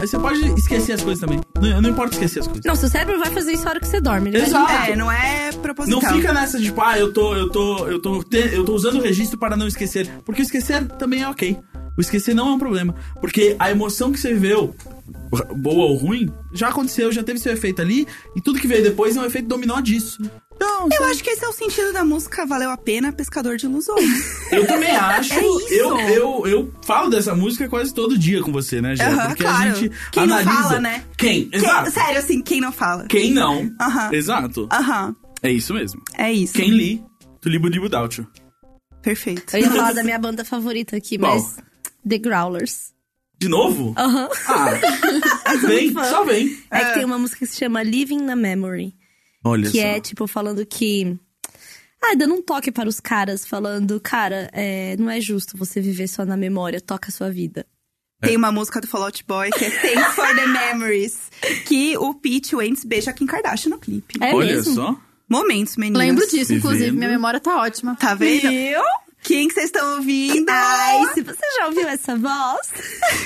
você pode esquecer as coisas também. Não, não importa esquecer as coisas. Não, seu cérebro vai fazer isso na hora que você dorme. Ele vai Exato. É, não é Não proposital. fica nessa de, tipo, ah, eu tô, eu tô, eu tô, te- eu tô usando o registro para não esquecer. Porque esquecer também é ok. O esquecer não é um problema. Porque a emoção que você viveu, boa ou ruim, já aconteceu, já teve seu efeito ali. E tudo que veio depois é um efeito dominó disso. Então, Eu sabe? acho que esse é o sentido da música Valeu a Pena, Pescador de Ilusões. Eu também acho. É isso. Eu, eu, eu falo dessa música quase todo dia com você, né? Aham, Porque claro. a gente Quem não analisa. fala, né? Quem? Quem- Exato. sério, assim, quem não fala? Quem não? Aham. Exato. Aham, É isso mesmo. é isso. Quem li, tu libo dibo dáutio. Perfeito. Eu ia falar da minha banda favorita aqui, mas. The Growlers. De novo? Aham. Ah, vem, só vem. É que tem uma música que se chama Living na Memory. Olha Que só. é, tipo, falando que. Ah, dando um toque para os caras, falando, cara, é, não é justo você viver só na memória, toca a sua vida. Tem uma música do Fallout Boy que é Thanks for the Memories. Que o Pete Wentz beija a Kim Kardashian no clipe. É Olha mesmo? só. Momentos, meninas. Lembro disso, inclusive. Minha memória tá ótima. Tá vendo? Viu? Quem que vocês estão ouvindo? Ai, se você já ouviu essa voz.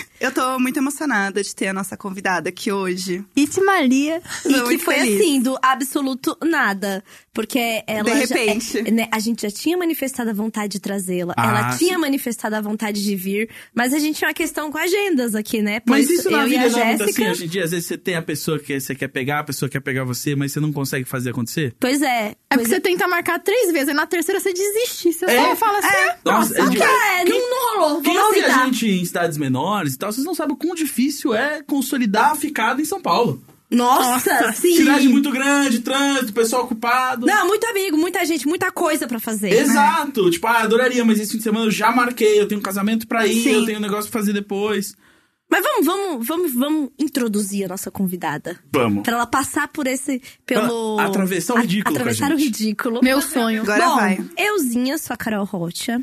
Eu tô muito emocionada de ter a nossa convidada aqui hoje. It Maria. E que muito foi feliz. assim, do absoluto nada. Porque ela. De já- repente. é, né, a gente já tinha manifestado a vontade de trazê-la. Ah, ela sim. tinha manifestado a vontade de vir. Mas a gente tinha uma questão com agendas aqui, né? Mas isso na eu e vida a não é muito Jéssica. assim hoje em dia. Às vezes você tem a pessoa que você quer pegar, a pessoa quer pegar você, mas você não consegue fazer acontecer. Pois é. É porque você tenta marcar três vezes, aí na terceira você desiste. Você É. só fala assim. É. Nossa, é demais. É, não, não rolou. Quem ouve a gente em cidades menores e tal, vocês não sabem o quão difícil é consolidar a ficada em São Paulo. Nossa, sim. Cidade muito grande, trânsito, pessoal ocupado. Não, muito amigo, muita gente, muita coisa pra fazer. Exato. Tipo, ah, adoraria, mas esse fim de semana eu já marquei, eu tenho um casamento pra ir, Sim. eu tenho um negócio pra fazer depois. Mas vamos, vamos, vamos, vamos introduzir a nossa convidada. Vamos. Pra ela passar por esse. pelo. Atravessar o ridículo a Atravessar o ridículo. Meu sonho. Agora Bom, vai. euzinha, sou a Carol Rocha.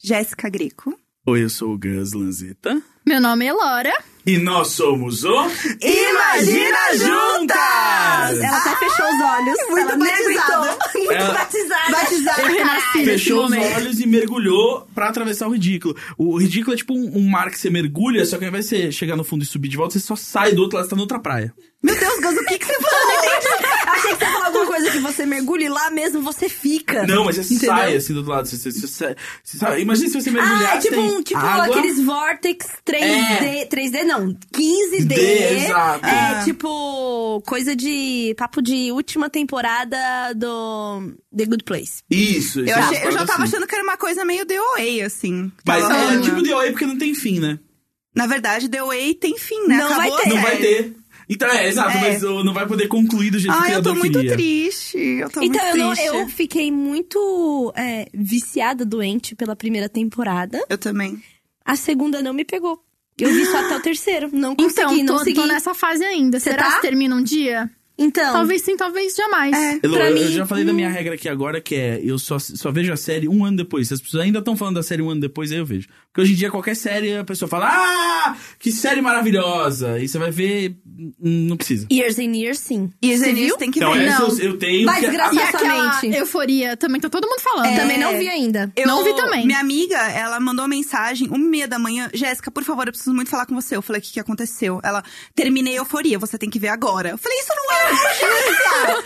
Jéssica Greco. Oi, eu sou o Gus Lanzetta. Meu nome é Laura. E nós somos o. Imagina Juntas! Ela até fechou os olhos. Muito ela batizada. Muito Ela- batizada. Batizada. Eu renasci nesse Fechou os momento. olhos e mergulhou pra atravessar o ridículo. O ridículo é tipo um, um mar que você mergulha, só que ao invés de você chegar no fundo e subir de volta, você só sai do outro lado, você tá na outra praia. Meu Deus, Gus, o que, que você falou? Achei que você ia falar alguma coisa que você mergulha e lá mesmo você fica. Não, mas você Entendeu? sai assim do outro lado. Você, você, você, você sai- imagina se você mergulhar. Ah, tipo, tem um, tipo água. aqueles Vortex 3D. 3D não, 15D. D, exato. É tipo coisa de. Papo de última temporada do The Good Place. Isso, isso. Eu, é achei- eu já tava assim. achando que era uma coisa meio The Way, assim. Mas é tipo The Way porque não tem fim, né? Na verdade, The Way tem fim, né? Não vai Acabou a ter. Não vai ter. Então é, exato, É. mas não vai poder concluir do jeito que eu tô muito queria. triste. Eu tô Então, eu, muito não- triste. eu fiquei muito é, viciada, doente pela primeira temporada. Eu também. A segunda não me pegou. Eu vi só até o terceiro. Não consegui, Então, não tô, segui. tô nessa fase ainda. Você Será tá? que termina um dia? Então, Talvez sim, talvez jamais. É. Elô, eu, mim, eu já falei da hum. minha regra aqui agora, que é eu só, só vejo a série um ano depois. Se as pessoas ainda estão falando da série um ano depois, aí eu vejo. Porque hoje em dia, qualquer série, a pessoa fala, ah, que série maravilhosa. E você vai ver, não precisa. Years and Years, sim. Você Enis viu? tem que Então, ver. Não. eu, eu tenho. Vai que-. E aquela Somente. euforia também, tá todo mundo falando. É. Também não vi ainda. Eu- Não vi também. Minha amiga, ela mandou mensagem, uma e meia da manhã. Jéssica, por favor, eu preciso muito falar com você. Eu falei, o que, que aconteceu? Ela, terminei a euforia, você tem que ver agora. Eu falei, isso não é urgência!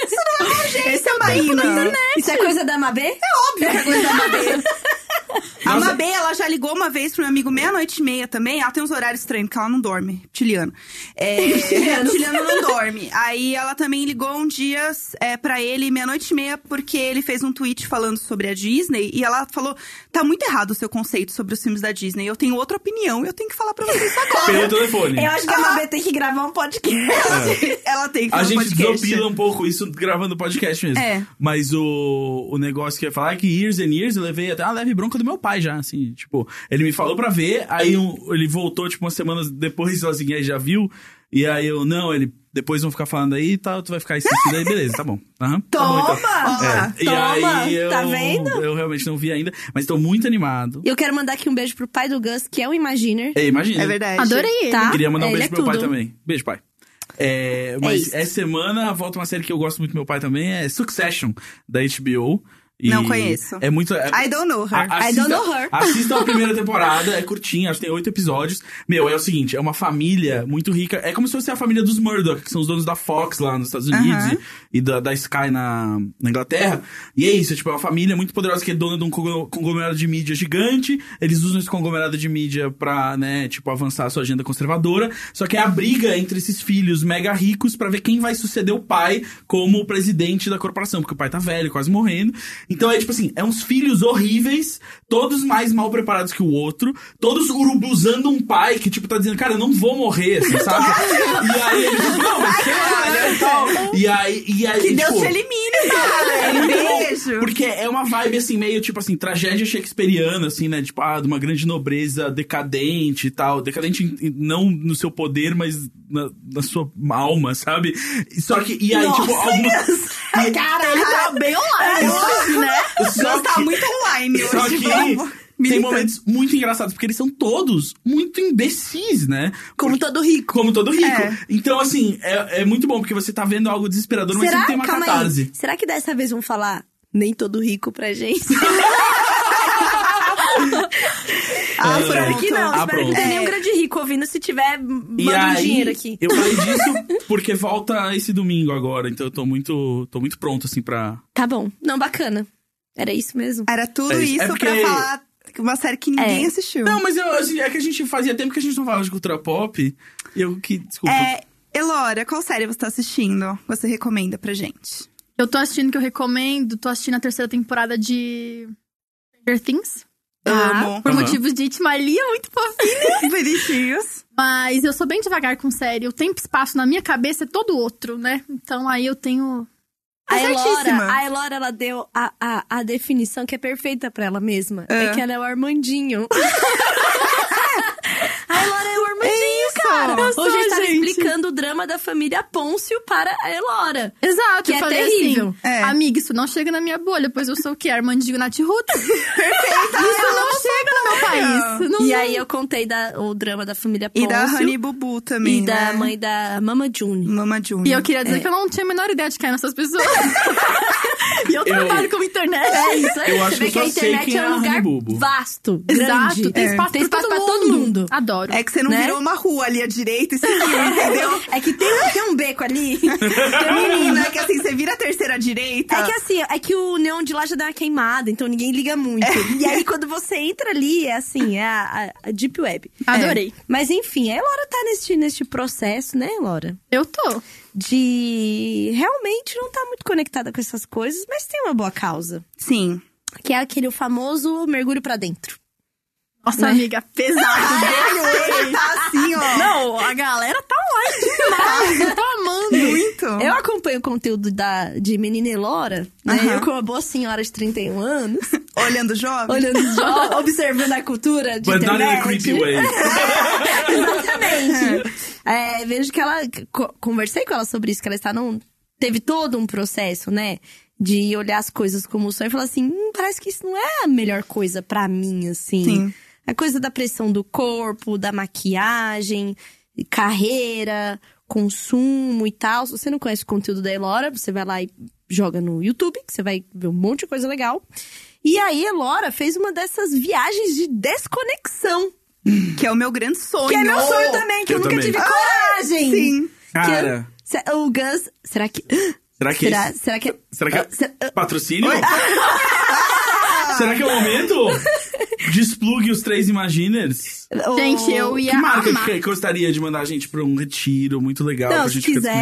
isso não é urgência, Esse é Marina. Isso é coisa da Mabê? Óbvio que é coisa da Mabê. A. Mabê, ela já ligou uma vez pro meu amigo meia-noite e meia também. Ela tem uns horários estranhos, porque ela não dorme. Tiliano. É, Tiliano não dorme. Aí ela também ligou um dia é, pra ele, meia-noite e meia, porque ele fez um tweet falando sobre a Disney. E ela falou: tá muito errado o seu conceito sobre os filmes da Disney. Eu tenho outra opinião e eu tenho que falar pra vocês agora. Pelo telefone. Eu acho que a Mabê tem que gravar um podcast. ela tem que A fazer um gente podcast. desopila um pouco isso gravando podcast mesmo. É. Mas o, o negócio que eu ia falar é que Years and Years eu levei até uma leve bronca do meu pai já, assim. Tipo, ele me falou pra ver, aí um- ele voltou, tipo, umas semanas depois sozinho, aí já viu. E aí eu, não, ele, depois vão ficar falando aí e tal, tu vai ficar esquecido aí, beleza, tá bom. Aham, tá bom, então. Toma! É, e Toma! aí eu, Tá vendo? eu realmente não vi ainda, mas tô muito animado. E eu quero mandar aqui um beijo pro pai do Gus, que é o Imaginer. É, imagina. É verdade. Adorei ele. Tá? Queria mandar um Ele beijo é pro meu pai também. Beijo, pai. É, mas isso. essa semana volta uma série que eu gosto muito do meu pai também, é Succession, da HBO. E Não conheço. É muito. é- I don't know her. a- I don't know her. Assistam a primeira temporada, é curtinha, acho que tem oito episódios. Meu, é o seguinte, é uma família muito rica. É como se fosse a família dos Murdoch, que são os donos da Fox lá nos Estados Unidos Aham. e, e da, da Sky na, na Inglaterra. E é isso, tipo, é uma família muito poderosa que é dona de um conglomerado de mídia gigante. Eles usam esse conglomerado de mídia pra, né, tipo, avançar a sua agenda conservadora. Só que é a briga entre esses filhos mega ricos pra ver quem vai suceder o pai como presidente da corporação, porque o pai tá velho, quase morrendo. Então é tipo assim, é uns filhos horríveis, todos mais mal preparados que o outro, todos urubuzando um pai que, tipo, tá dizendo, cara, eu não vou morrer, assim, sabe? e aí ele diz, não, mas sei lá, né, e tal. E aí, e aí, Que Deus tipo, te elimine, cara. é muito bom, Beijo. porque é uma vibe, assim, meio, tipo assim, tragédia shakespeariana, assim, né? Tipo, ah, de uma grande nobreza decadente e tal. Decadente não no seu poder, mas na, na sua alma, sabe? Só que, e aí, tipo, algumas... Cara, ele tá bem online hoje, né? Só Deus tá que- muito online hoje. Só que vamos. tem Militante. momentos muito engraçados, porque eles são todos muito imbecis, né? Como todo rico. Como todo rico. É. Então, assim, é, é muito bom, porque você tá vendo algo desesperador, mas Será? sempre tem uma Calma catarse. aí. Será que dessa vez vão falar nem todo rico pra gente? Ah, Espero que não. Ah, Espero que não pronto. tenha É. nenhum grande rico ouvindo. Se tiver, manda um dinheiro aqui. eu falei disso porque volta esse domingo agora, então eu tô muito, tô muito pronto, assim, pra... Tá bom. Não, bacana. Era isso mesmo. Era tudo É isso. isso É porque- pra falar uma série que ninguém É. assistiu. Não, mas eu, assim, é que a gente fazia tempo que a gente não falava de cultura pop, e eu que... Desculpa. É, Elora, qual série você tá assistindo? Você recomenda pra gente? Eu tô assistindo que eu recomendo, tô assistindo a terceira temporada de Stranger Things. Amo. Por Aham. motivos de Itmalia, muito fofinho. Bonitinhos. Mas eu sou bem devagar com série. O tempo e espaço na minha cabeça é todo outro, né? Então aí eu tenho. A. Elora, a Elora, ela deu a, a, a definição que é perfeita pra ela mesma. É, É. que ela é o Armandinho. a Elora é o Armandinho, Isso. cara. Eu Hoje sou, a gente explicando o drama da família Pôncio para a Elora. Exato, Que eu é falei terrível. assim. É. Amiga, isso não chega na minha bolha, pois eu sou o quê? Armandinho Nath Ruta? Perfeita! Isso não chega no meu país. Não, E não- aí eu contei da, o drama da família E Pôncio. da Honey Bubu também, E da né? mãe da Mama June. Mama June. E eu queria dizer É. que eu não tinha a menor ideia de cair nessas pessoas. e eu trabalho com internet. É isso aí. Eu Você acho vê que que eu a internet quem é é um lugar Honey Bubu. vasto, Exato, grande. tem espaço, Tem espaço todo pra todo mundo. Adoro. É que você não Né? virou uma rua ali à direita e seguiu, entendeu? É que tem, tem um beco ali. Menina, é que assim, você vira a terceira direita. É que assim, é que o neon de lá já deu uma queimada, então ninguém liga muito. E aí, quando você entra ali, é assim, é a, a- a Deep Web. Adorei. É. Mas enfim, a Elora tá neste, neste processo, né, Elora? Eu tô. De realmente não tá muito conectada com essas coisas, mas tem uma boa causa. Sim. Que é aquele famoso mergulho pra dentro. Nossa, Né? amiga, pesado. Ele tá assim, ó. Não, a galera tá online demais. Eu tô amando. Muito. Eu acompanho o conteúdo da, de Menina Elora, né? Aham. Eu, como uma boa senhora de 31 anos, Olhando jovem. olhando os jogos, observando a cultura de But internet. creepy way. Exatamente. É, vejo que ela. co- conversei com ela sobre isso, que ela está num. Teve todo um processo, né? De olhar as coisas como sonho e falar assim: hum, parece que isso não é a melhor coisa pra mim, assim. Sim. A coisa da pressão do corpo, da maquiagem, carreira, consumo e tal. Se você não conhece o conteúdo da Elora, você vai lá e joga no YouTube, que você vai ver um monte de coisa legal. E aí, Elora fez uma dessas viagens de desconexão. Que é o meu grande sonho. Que é meu sonho também, que eu, Eu nunca também. tive coragem. Sim. Cara, Que eu- se- o Gus. Será que. será que... Será, será que. Será que Ah, é se- ah, patrocínio? Será que é o momento? Desplugue os três Imaginers. Gente, eu ia Que marca amar. que gostaria de mandar a gente pra um retiro muito legal Não, pra se gente ficar quiser,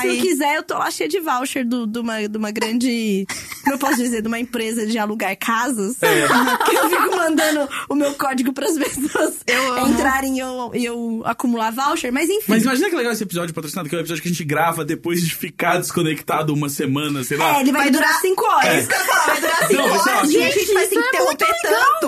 se não quiser, eu tô lá cheia de voucher do, de, uma, de uma grande. Como eu posso dizer? De uma empresa de alugar casas. É. Que eu fico mandando o meu código pras pessoas Eu entrarem e eu, eu acumular voucher. Mas enfim. Mas imagina que legal esse episódio patrocinado, que é o episódio que a gente grava depois de ficar desconectado uma semana, sei lá. é, ele vai, Vai durar durar- 5 horas. É isso que eu ia falar, vai durar cinco Não, vai ser horas ótimo. e a gente vai se é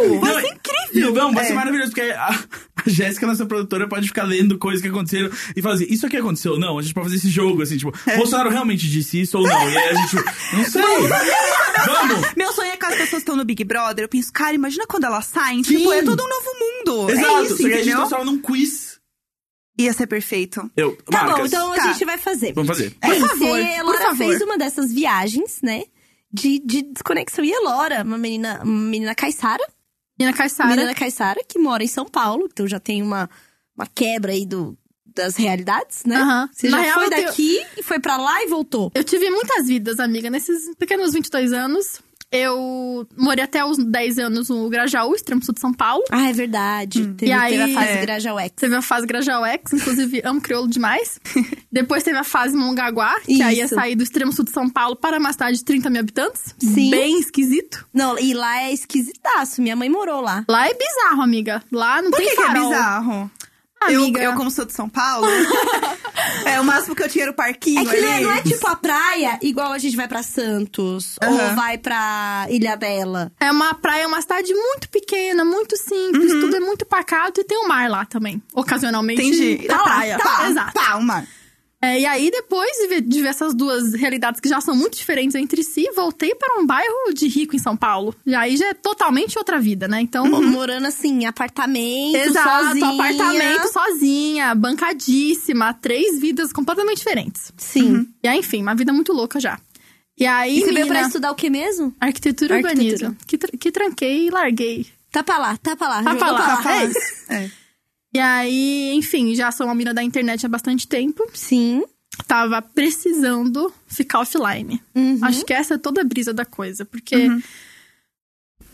interromper tanto. Não, é- incrível. Não, vai ser É. maravilhoso, porque a, a Jéssica, nossa produtora, pode ficar lendo coisas que aconteceram e falar assim, isso aqui aconteceu? Não, a gente pode fazer esse jogo, assim, tipo, É. Bolsonaro realmente disse isso ou não? E aí a gente, não sei. Vamos! Meu sonho é que as pessoas estão no Big Brother. Eu penso, cara, imagina quando elas saem. Sim. Tipo, é todo um novo mundo. Exato, é isso, só que a gente transforma num quiz. Ia ser perfeito. Eu, Tá bom, marcas. então Tá. a gente vai fazer. Vamos fazer. É isso, favor, e a por Elora favor. fez uma dessas viagens, né? De, de desconexão. E a Elora, uma menina, uma menina caiçara, Menina Caissara. menina caiçara, que mora em São Paulo, então já tem uma, uma quebra aí do, das realidades, né? Aham. Você Na já real, foi eu tenho- daqui e foi pra lá e voltou. Eu tive muitas vidas, amiga. Nesses pequenos 22 anos, eu morei até os 10 anos no Grajaú, extremo sul de São Paulo. Ah, é verdade. Teve, E aí- teve a fase é. Grajaú-X. Teve a fase Grajaú X, inclusive amo crioulo demais. Depois teve a fase Mongaguá, que aí ia Isso. sair do extremo sul de São Paulo para uma cidade de 30 mil habitantes. Sim. Bem esquisito. Não, e lá é esquisitaço. Minha mãe morou lá. Lá é bizarro, amiga. Lá não Por tem que, que é farol. bizarro? Eu, Amiga. eu, como sou de São Paulo, é o máximo que eu tinha era o parquinho É que não é, não é tipo a praia, igual a gente vai pra Santos, ou Aham. vai pra Ilha Bela. É uma praia, uma cidade muito pequena, muito simples, tudo é muito pacato e tem o mar lá também. Ocasionalmente. Entendi. Tá Tá lá, praia. tá, Exato. tá, o mar. É, e aí, depois de ver, essas duas realidades que já são muito diferentes entre si, voltei para um bairro de rico em São Paulo. E aí já é totalmente outra vida, né? Então. Morando assim, em apartamento, Exato, sozinha. apartamento sozinha, bancadíssima, três vidas completamente diferentes. Sim. E aí, enfim, uma vida muito louca já. E aí, E você veio menina, pra estudar o que mesmo? arquitetura e Arquitetura. urbanismo. Que, tra- que tranquei e larguei. Tá pra lá, tá pra lá. Tá pra lá, pra lá. é. É. E aí, enfim, já sou uma mina da internet há bastante tempo. Sim. Tava precisando ficar offline. Uhum. Acho que essa é toda a brisa da coisa. Porque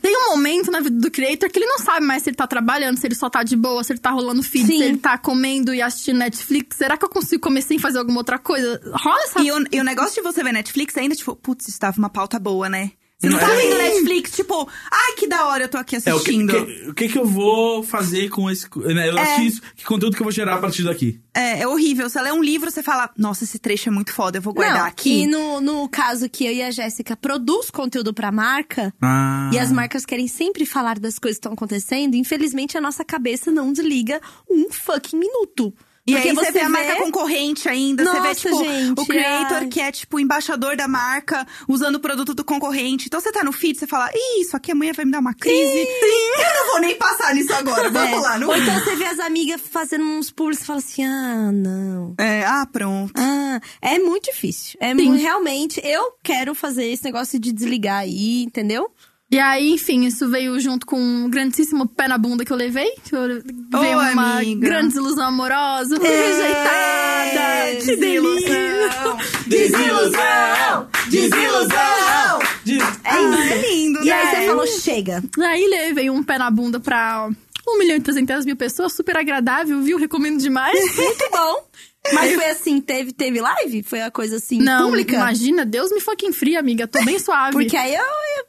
tem um momento na vida do creator que ele não sabe mais se ele tá trabalhando, se ele só tá de boa, se ele tá rolando feed, Sim. se ele tá comendo e assistindo Netflix. Será que eu consigo comer sem fazer alguma outra coisa? Rola essa... E o, e o negócio de você ver Netflix ainda, tipo, putz, isso tava uma pauta boa, né? Você não Não tá é? vendo Netflix, tipo, ai, que da hora eu tô aqui É, o que, assistindo. que- o que que eu vou fazer com esse... Né, eu assisti isso, que conteúdo que eu vou gerar a partir daqui? É, é horrível. Você lê um livro, você fala, nossa, esse trecho é muito foda, eu vou guardar Não, aqui. E no, no caso que eu e a Jéssica produz conteúdo pra marca, Ah. e as marcas querem sempre falar das coisas que estão acontecendo, infelizmente a nossa cabeça não desliga um fucking minuto. E Porque aí você vê a marca concorrente ainda, você vê, Nossa, tipo, gente, o creator que é, tipo, embaixador da marca, usando o produto do concorrente. Então você tá no feed, você fala, Ih, isso aqui amanhã vai me dar uma crise. Eu não vou nem passar nisso agora, vamos É. lá. Não... Ou então você vê as amigas fazendo uns públicos e fala assim: ah, não. É, ah, pronto. Ah, é muito difícil. É mu- realmente, eu quero fazer esse negócio de desligar aí, entendeu? E aí, enfim, isso veio junto com um grandíssimo pé na bunda que eu levei. Que eu veio uma amiga. grande desilusão amorosa. Fui rejeitada. Que delícia. Desilusão! Desilusão! Des- É, isso é lindo, E né? aí você falou: chega. Aí levei um pé na bunda pra 1 milhão e 300 mil pessoas, super agradável, viu? Recomendo demais. Muito bom. Mas foi assim, teve, teve live? Foi a coisa assim, Não, pública? imagina, Deus me fucking fria, amiga. Tô bem suave. Porque aí eu,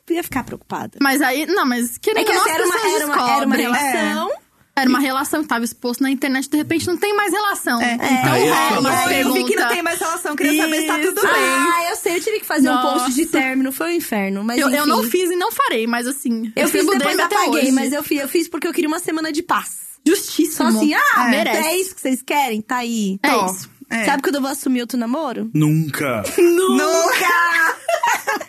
eu ia ficar preocupada. Mas aí, não, mas querendo É que não, assim, as era uma, era, uma, era uma relação. Era uma relação que tava exposto na internet, de repente não tem mais relação. É. Então Aí é foda. uma eu pergunta. vi que não tem mais relação, queria saber se tá tudo Isso. bem. Ah, eu sei, eu tive que fazer um post de Nossa. término, foi um inferno. Mas Eu, eu não fiz e não farei, mas assim. Eu fiz recebo depois até apaguei, hoje. mas eu fiz, eu fiz porque eu queria uma semana de paz. Justíssimo. Só assim, ah, É. merece. é isso que vocês querem? Tá aí. É Tó. isso. É. Sabe quando eu vou assumir outro namoro? Nunca. Nunca!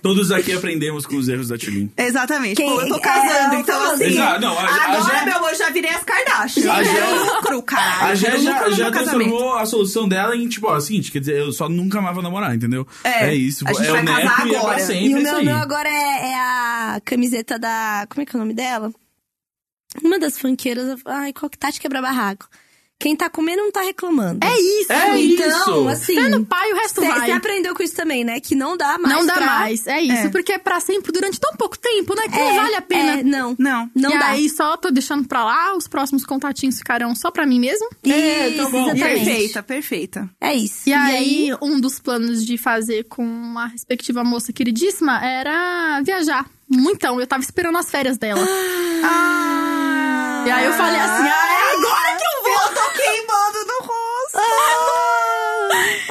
Todos aqui aprendemos com os erros da Tilin. Exatamente. Quem- Pô, eu tô é, casando, eu então tô- assim. Exato, não, a- a agora, Jé- meu amor, já virei as Kardashian. A Jé- Quero lucro, caralho. A Quero já, já transformou a solução dela em, tipo, ó, seguinte, quer dizer, eu só nunca vou namorar, entendeu? É, isso. a gente é vai o casar neto e é agora. E o é meu, meu agora é, é a camiseta da. Como é que é o nome dela? Uma das funkeiras. Ai, qual que Tati quebra barraco. Quem tá comendo não tá reclamando. É isso. É então, isso. assim. Fé no pai, o resto vai. Você aprendeu com isso também, né? Que não dá mais. não dá pra- mais. É isso, É. porque é pra sempre durante tão pouco tempo, né? Que não É, vale a pena. é, não. Não. Não e dá. aí só tô deixando pra lá, os próximos contatinhos ficarão só pra mim mesmo. É, tá bom. exatamente. Perfeita, perfeita. É isso. E, aí, um dos planos de fazer com uma respectiva moça queridíssima era viajar. Muitão, eu tava esperando as férias dela. Ah. E aí eu falei assim, ah, é agora que eu vou! Eu tô queimando no rosto.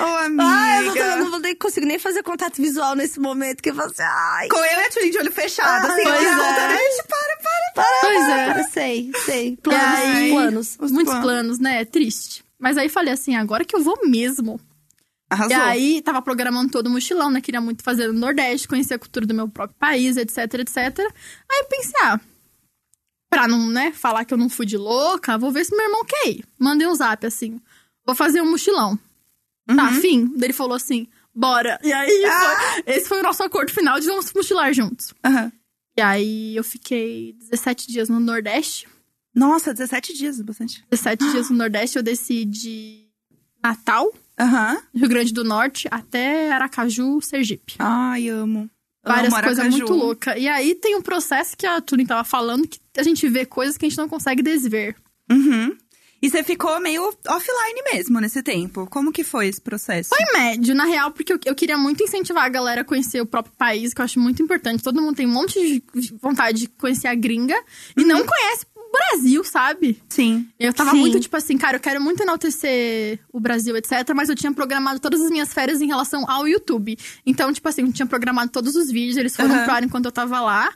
Ô, amiga. Ai, eu, vou, eu não vou nem consigo nem fazer contato visual nesse momento, que eu falo assim, ai. Com eu e a Tulin de olho fechado. Ah, assim, pois é. gente, para, para, para. Pois é. Eu sei, sei. Planos, aí, planos. Os Muitos planos. planos, né? Triste. Mas aí falei assim, agora que eu vou mesmo. Arrasou. E aí, tava programando todo o mochilão, né? Queria muito fazer no Nordeste, conhecer a cultura do meu próprio país, etc, etc. Aí eu pensei, ah, pra não, né, falar que eu não fui de louca, vou ver se meu irmão quer ir. Mandei um zap assim. vou fazer um mochilão. Tá, afim? Daí ele falou assim, bora. E aí, foi- esse foi o nosso acordo final de vamos mochilar juntos. Aham. E aí, eu fiquei 17 dias no Nordeste. Nossa, 17 dias, bastante. 17 dias no Nordeste, eu desci de Natal, Aham. Rio Grande do Norte, até Aracaju, Sergipe. Ai, amo. Várias amo coisas muito loucas. E aí tem um processo que a Turing tava falando, que a gente vê coisas que a gente não consegue desver. Uhum. E você ficou meio offline mesmo nesse tempo. Como que foi esse processo? Foi médio, na real, porque eu, eu queria muito incentivar a galera a conhecer o próprio país, que eu acho muito importante. Todo mundo tem um monte de vontade de conhecer a gringa e não conhece Brasil, sabe? Sim. Eu tava Sim. muito, tipo assim, cara, eu quero muito enaltecer o Brasil, etc. Mas eu tinha programado todas as minhas férias em relação ao YouTube. Então, tipo assim, eu tinha programado todos os vídeos, eles foram Aham. pro ar enquanto eu tava lá.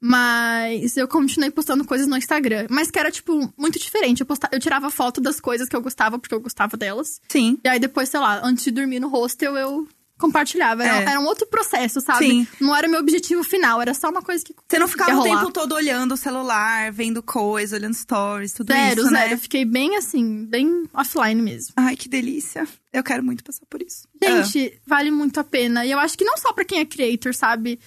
Mas eu continuei postando coisas no Instagram. Mas que era, tipo, muito diferente. Eu, posta... eu tirava foto das coisas que eu gostava, porque eu gostava delas. Sim. E aí depois, sei lá, antes de dormir no hostel, eu compartilhava. Era, É. era um outro processo, sabe? Sim. Não era meu objetivo final, era só uma coisa que. Você não ficava o tempo todo olhando o celular, vendo coisa, olhando stories, tudo Zero, isso, zero. né? Eu fiquei bem assim, bem offline mesmo. Ai, que delícia. Eu quero muito passar por isso. Gente, vale muito a pena. E eu acho que não só pra quem é creator, sabe?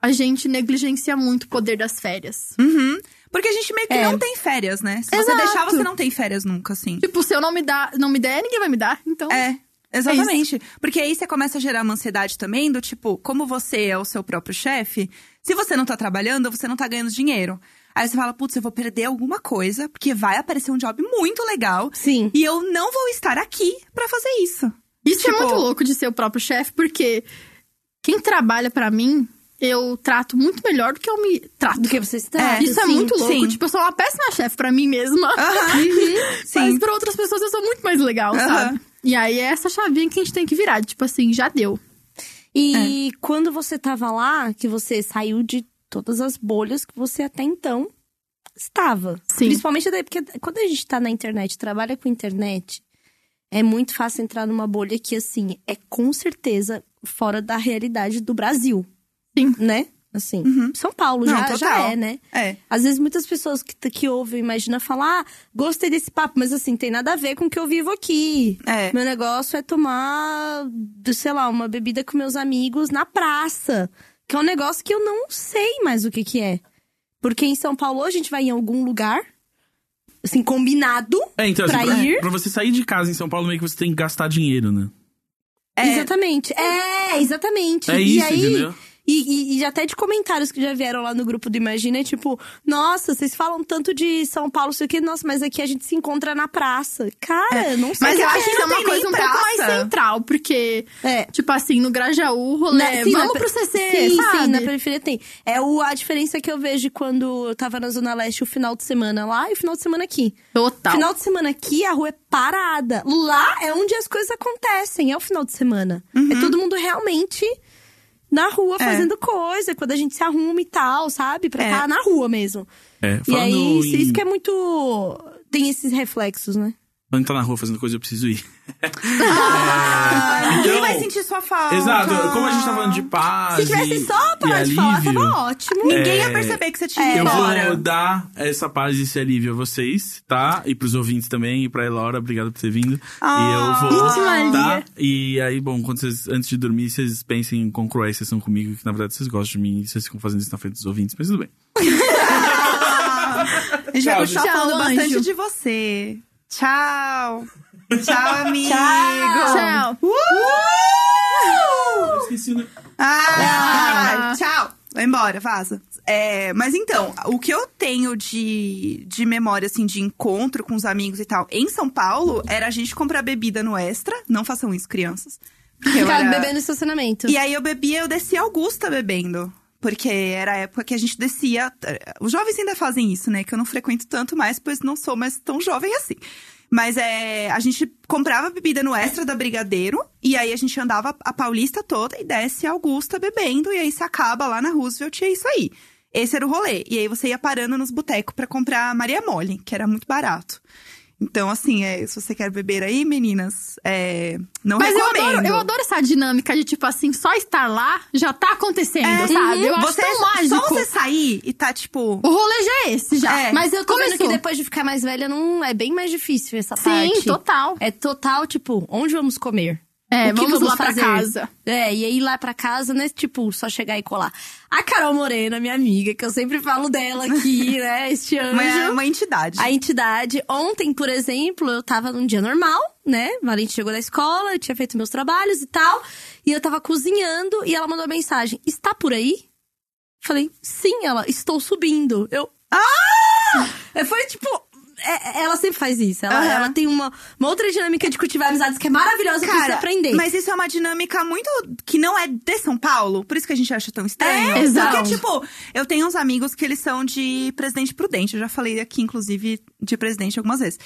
A gente negligencia muito o poder das férias. Ah. Uhum. Porque a gente meio que É. não tem férias, né? Se você Exato. deixar, você não tem férias nunca, assim. Tipo, se eu não me, dá, não me der, ninguém vai me dar. Então. É, exatamente. Porque aí você começa a gerar uma ansiedade também do tipo, como você é o seu próprio chefe, se você não tá trabalhando, você não tá ganhando dinheiro. Aí você fala, putz, eu vou perder alguma coisa, porque vai aparecer um job muito legal Sim. e eu não vou estar aqui pra fazer isso. Isso é Tipo- muito louco de ser o próprio chefe, porque quem trabalha pra mim, eu trato muito melhor do que eu me trato. Do que você está. É, Isso é sim, muito louco. sim. Tipo, eu sou uma péssima chefe pra mim mesma. Aham. Mas Sim. pra outras pessoas eu sou muito mais legal, Aham. sabe? E aí é essa chavinha que a gente tem que virar. Tipo assim, já deu. E quando você tava lá, que você saiu de todas as bolhas que você até então estava. Sim. Principalmente daí, porque quando a gente tá na internet, trabalha com internet, é muito fácil entrar numa bolha que, assim, é com certeza fora da realidade do Brasil. Sim. Né? Assim, São Paulo Não, já, total. já é, né? É. Às vezes muitas pessoas que, que ouvem imaginam falar, ah, gostei desse papo, mas assim, tem nada a ver com o que eu vivo aqui. É. Meu negócio é tomar, sei lá, uma bebida com meus amigos na praça. Que é um negócio que eu não sei mais o que que é. Porque em São Paulo a gente vai em algum lugar, assim, combinado É, então, pra assim, pra, ir. pra você sair de casa em São Paulo, meio que você tem que gastar dinheiro, né? É. Exatamente. É, exatamente. É e isso, aí, entendeu? E, e, e até de comentários que já vieram lá no grupo do Imagina, é tipo, nossa, vocês falam tanto de São Paulo, sei o que, nossa, mas aqui a gente se encontra na praça. Cara, não sei. Mas eu é. acho Acho que isso é não uma coisa um nem pouco mais praça. central, porque, É. tipo assim, no Grajaú, o rolê, Na- sim, vamos na pro CC, sim, sabe? sim, na periferia tem. É o, a diferença que eu vejo quando eu tava na Zona Leste o final de semana lá e o final de semana aqui. Total. Final de semana aqui, a rua é parada. Lá é onde as coisas acontecem, é o final de semana. Uhum. É todo mundo realmente na rua É. fazendo coisa, quando a gente se arruma e tal, sabe? Pra É. estar na rua mesmo. É, E aí, em... isso- isso que é muito. Tem esses reflexos, né? Quando tá na rua fazendo coisa, eu preciso ir. Ah, ninguém Então- vai sentir sua falta. Exato, como a gente tá falando de paz Se tivesse e, só e parar de falar, tava ótimo. Ninguém ia É, perceber que você tinha É. ido Eu embora. vou dar essa paz e esse alívio a vocês, tá? E pros ouvintes também, e pra Elora, obrigado por ter vindo. Ah, e eu vou, Maria. tá? E aí, bom, quando vocês, antes de dormir, vocês pensem em concluir a sessão comigo, que na verdade vocês gostam de mim, e vocês ficam fazendo isso na frente dos ouvintes, mas tudo bem. A gente vai continuar falando bastante de você. Tchau. Tchau, amigo. Tchau. Eu esqueci, né? Ah, tchau. Vai embora, vaza. É, mas então, o que eu tenho de, de memória, assim, de encontro com os amigos e tal, em São Paulo, era a gente comprar bebida no Extra. Não façam isso, crianças. Ficar era- bebendo no estacionamento. E aí eu bebia, eu descia Augusta bebendo. Porque era a época que a gente descia. eh, Os jovens ainda fazem isso, né? Que eu não frequento tanto mais, pois não sou mais tão jovem assim. Mas é, a gente comprava bebida no extra da Brigadeiro, e aí a gente andava a Paulista toda e desce a Augusta bebendo, e aí se acaba lá na Roosevelt, e é isso aí. Esse era o rolê. E aí você ia parando nos botecos pra comprar Maria Mole, que era muito barato. Então, assim, é, se você quer beber aí, meninas, é, não Mas eu recomendo. adoro, eu adoro essa dinâmica de, tipo assim, só estar lá já tá acontecendo, É, sabe? Eu acho você, tão mágico. Só você sair e tá, tipo... O rolê já é esse, já. É. Mas eu tô vendo Começou. que depois de ficar mais velha, não é bem mais difícil essa Sim, parte. total. É total, tipo, onde vamos comer? É, vamos, lá pra fazer? casa. É, e aí lá pra casa, né? Tipo, só chegar e colar. A Carol Morena, minha amiga, que eu sempre falo dela aqui, né? Este anjo. Uma, uma entidade. A entidade. Ontem, por exemplo, eu tava num dia normal, né? Valente chegou da escola, eu tinha feito meus trabalhos e tal. E eu tava cozinhando e ela mandou uma mensagem: Está por aí? Falei, sim, ela, estou subindo. Eu. Ah! Foi tipo. É- ela sempre faz isso. Ela, Aham. ela tem uma, uma outra dinâmica de cultivar amizades que é maravilhosa pra você aprender. Mas isso é uma dinâmica muito. que não é de São Paulo, por isso que a gente acha tão estranho. É, exato. Porque, tipo, eu tenho uns amigos que eles são de Presidente Prudente. Eu já falei aqui, inclusive, de presidente algumas vezes.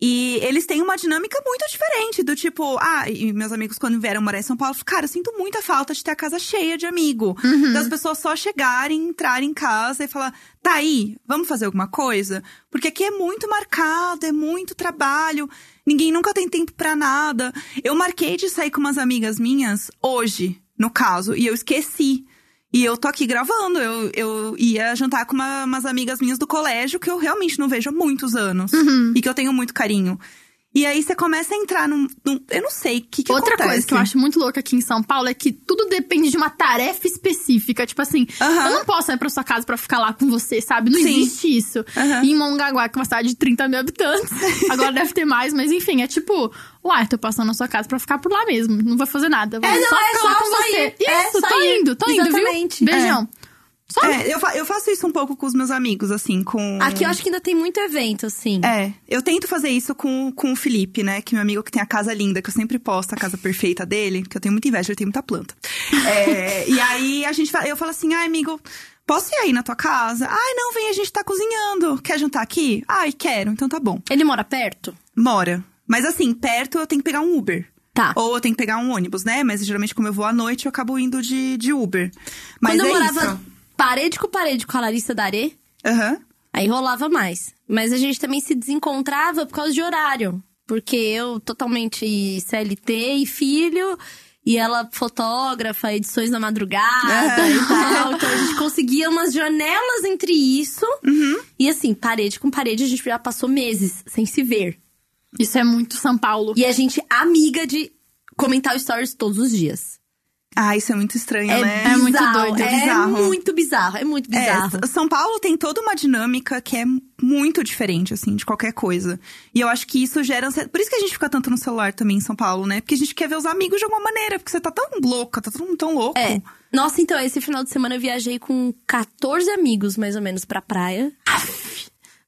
E eles têm uma dinâmica muito diferente, do tipo, ah, e meus amigos, quando vieram morar em São Paulo, cara, eu sinto muita falta de ter a casa cheia de amigo. Das pessoas só chegarem, entrarem em casa e falar, tá aí, vamos fazer alguma coisa? Porque aqui é muito marcado, é muito trabalho, ninguém nunca tem tempo pra nada. Eu marquei de sair com umas amigas minhas hoje, no caso, e eu esqueci. E eu tô aqui gravando. Eu, eu ia jantar com uma- umas amigas minhas do colégio que eu realmente não vejo há muitos anos. E que eu tenho muito carinho. E aí você começa a entrar num. num- eu não sei o que, que Outra acontece. coisa que eu acho muito louca aqui em São Paulo é que tudo depende de uma tarefa específica. Tipo assim, eu não posso ir pra sua casa pra ficar lá com você, sabe? Não Sim. existe isso. E em Mongaguá, que é uma cidade de 30 mil habitantes, agora deve ter mais, mas enfim, é tipo, uai, tô passando na sua casa pra ficar por lá mesmo. Não vou fazer nada. Vou É, não, só é ficar lá só com você. sair. Isso, É, só tô ir. indo, tô indo, Exatamente. viu? Beijão. É, eu, fa- eu faço isso um pouco com os meus amigos, assim, com. Aqui eu acho que ainda tem muito evento, assim. É, eu tento fazer isso com, com o Felipe, né? Que é meu amigo que tem a casa linda, que eu sempre posto a casa perfeita dele, que eu tenho muita inveja, ele tem muita planta. É, e aí a gente eu falo assim, ai, amigo, posso ir aí na tua casa? Ai, não, vem, a gente tá cozinhando. Quer jantar aqui? Ai, quero, então tá bom. Ele mora perto? Mora. Mas assim, perto eu tenho que pegar um Uber. Tá. Ou eu tenho que pegar um ônibus, né? Mas geralmente, como eu vou à noite, eu acabo indo de, de Uber. Mas Quando eu é morava isso. Parede com parede com a Larissa Darê, Aham. aí rolava mais. Mas a gente também se desencontrava por causa de horário. Porque eu, totalmente CLT e filho, e ela fotógrafa, edições na madrugada e tal. Então a gente conseguia umas janelas entre isso. Uhum. E assim, parede com parede, a gente já passou meses sem se ver. Isso é muito São Paulo. E a gente, amiga de comentar stories todos os dias. Ah, isso é muito estranho, É, né? É muito bizarro, doido, É bizarro. muito bizarro, é muito É, bizarro. S- São Paulo tem toda uma dinâmica que é muito diferente, assim, de qualquer coisa. E eu acho que isso gera ansiedade. Por isso que a gente fica tanto no celular também em São Paulo, né? Porque a gente quer ver os amigos de alguma maneira, porque você tá tão louca, tá todo mundo tão louco. É. Nossa, então, esse final de semana eu viajei com 14 amigos, mais ou menos, pra praia.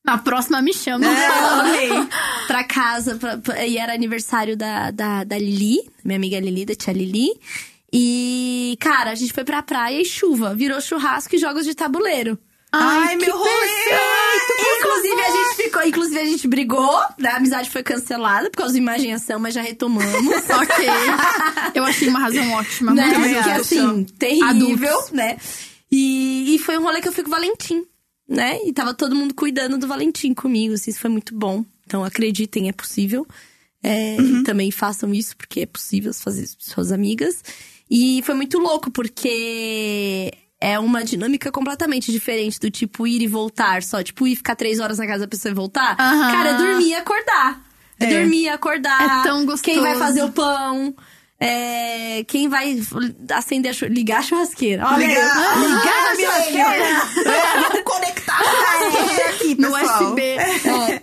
Na próxima me chama. É, pra casa, pra- pra- e era aniversário da, da, da Lili, minha amiga Lili, da tia Lili. E, cara, a gente foi pra praia e chuva. Virou churrasco e jogos de tabuleiro. Ai, que meu rolê! Inclusive, a gente ficou, inclusive, a gente brigou, né? a amizade foi cancelada por causa da imaginação, mas já retomamos. ok. Eu achei uma razão ótima. né? Muito acho. assim, terrível, Adultos. né? E, e foi um rolê que eu fui com o Valentim, né? E tava todo mundo cuidando do Valentim comigo, assim, isso foi muito bom. Então, acreditem, é possível. É, E também façam isso, porque é possível fazer isso com suas amigas. E foi muito louco, porque é uma dinâmica completamente diferente do tipo ir e voltar só. Tipo, ir ficar três horas na casa da pessoa e voltar. Cara, é dormir e acordar. É, É. dormir acordar. É tão gostoso. Quem vai fazer o pão. É, quem vai acender ligar a churrasqueira. Olha, Ligar, aí. ligar a churrasqueira. É, vamos conectar a aqui, No pessoal. USB. É,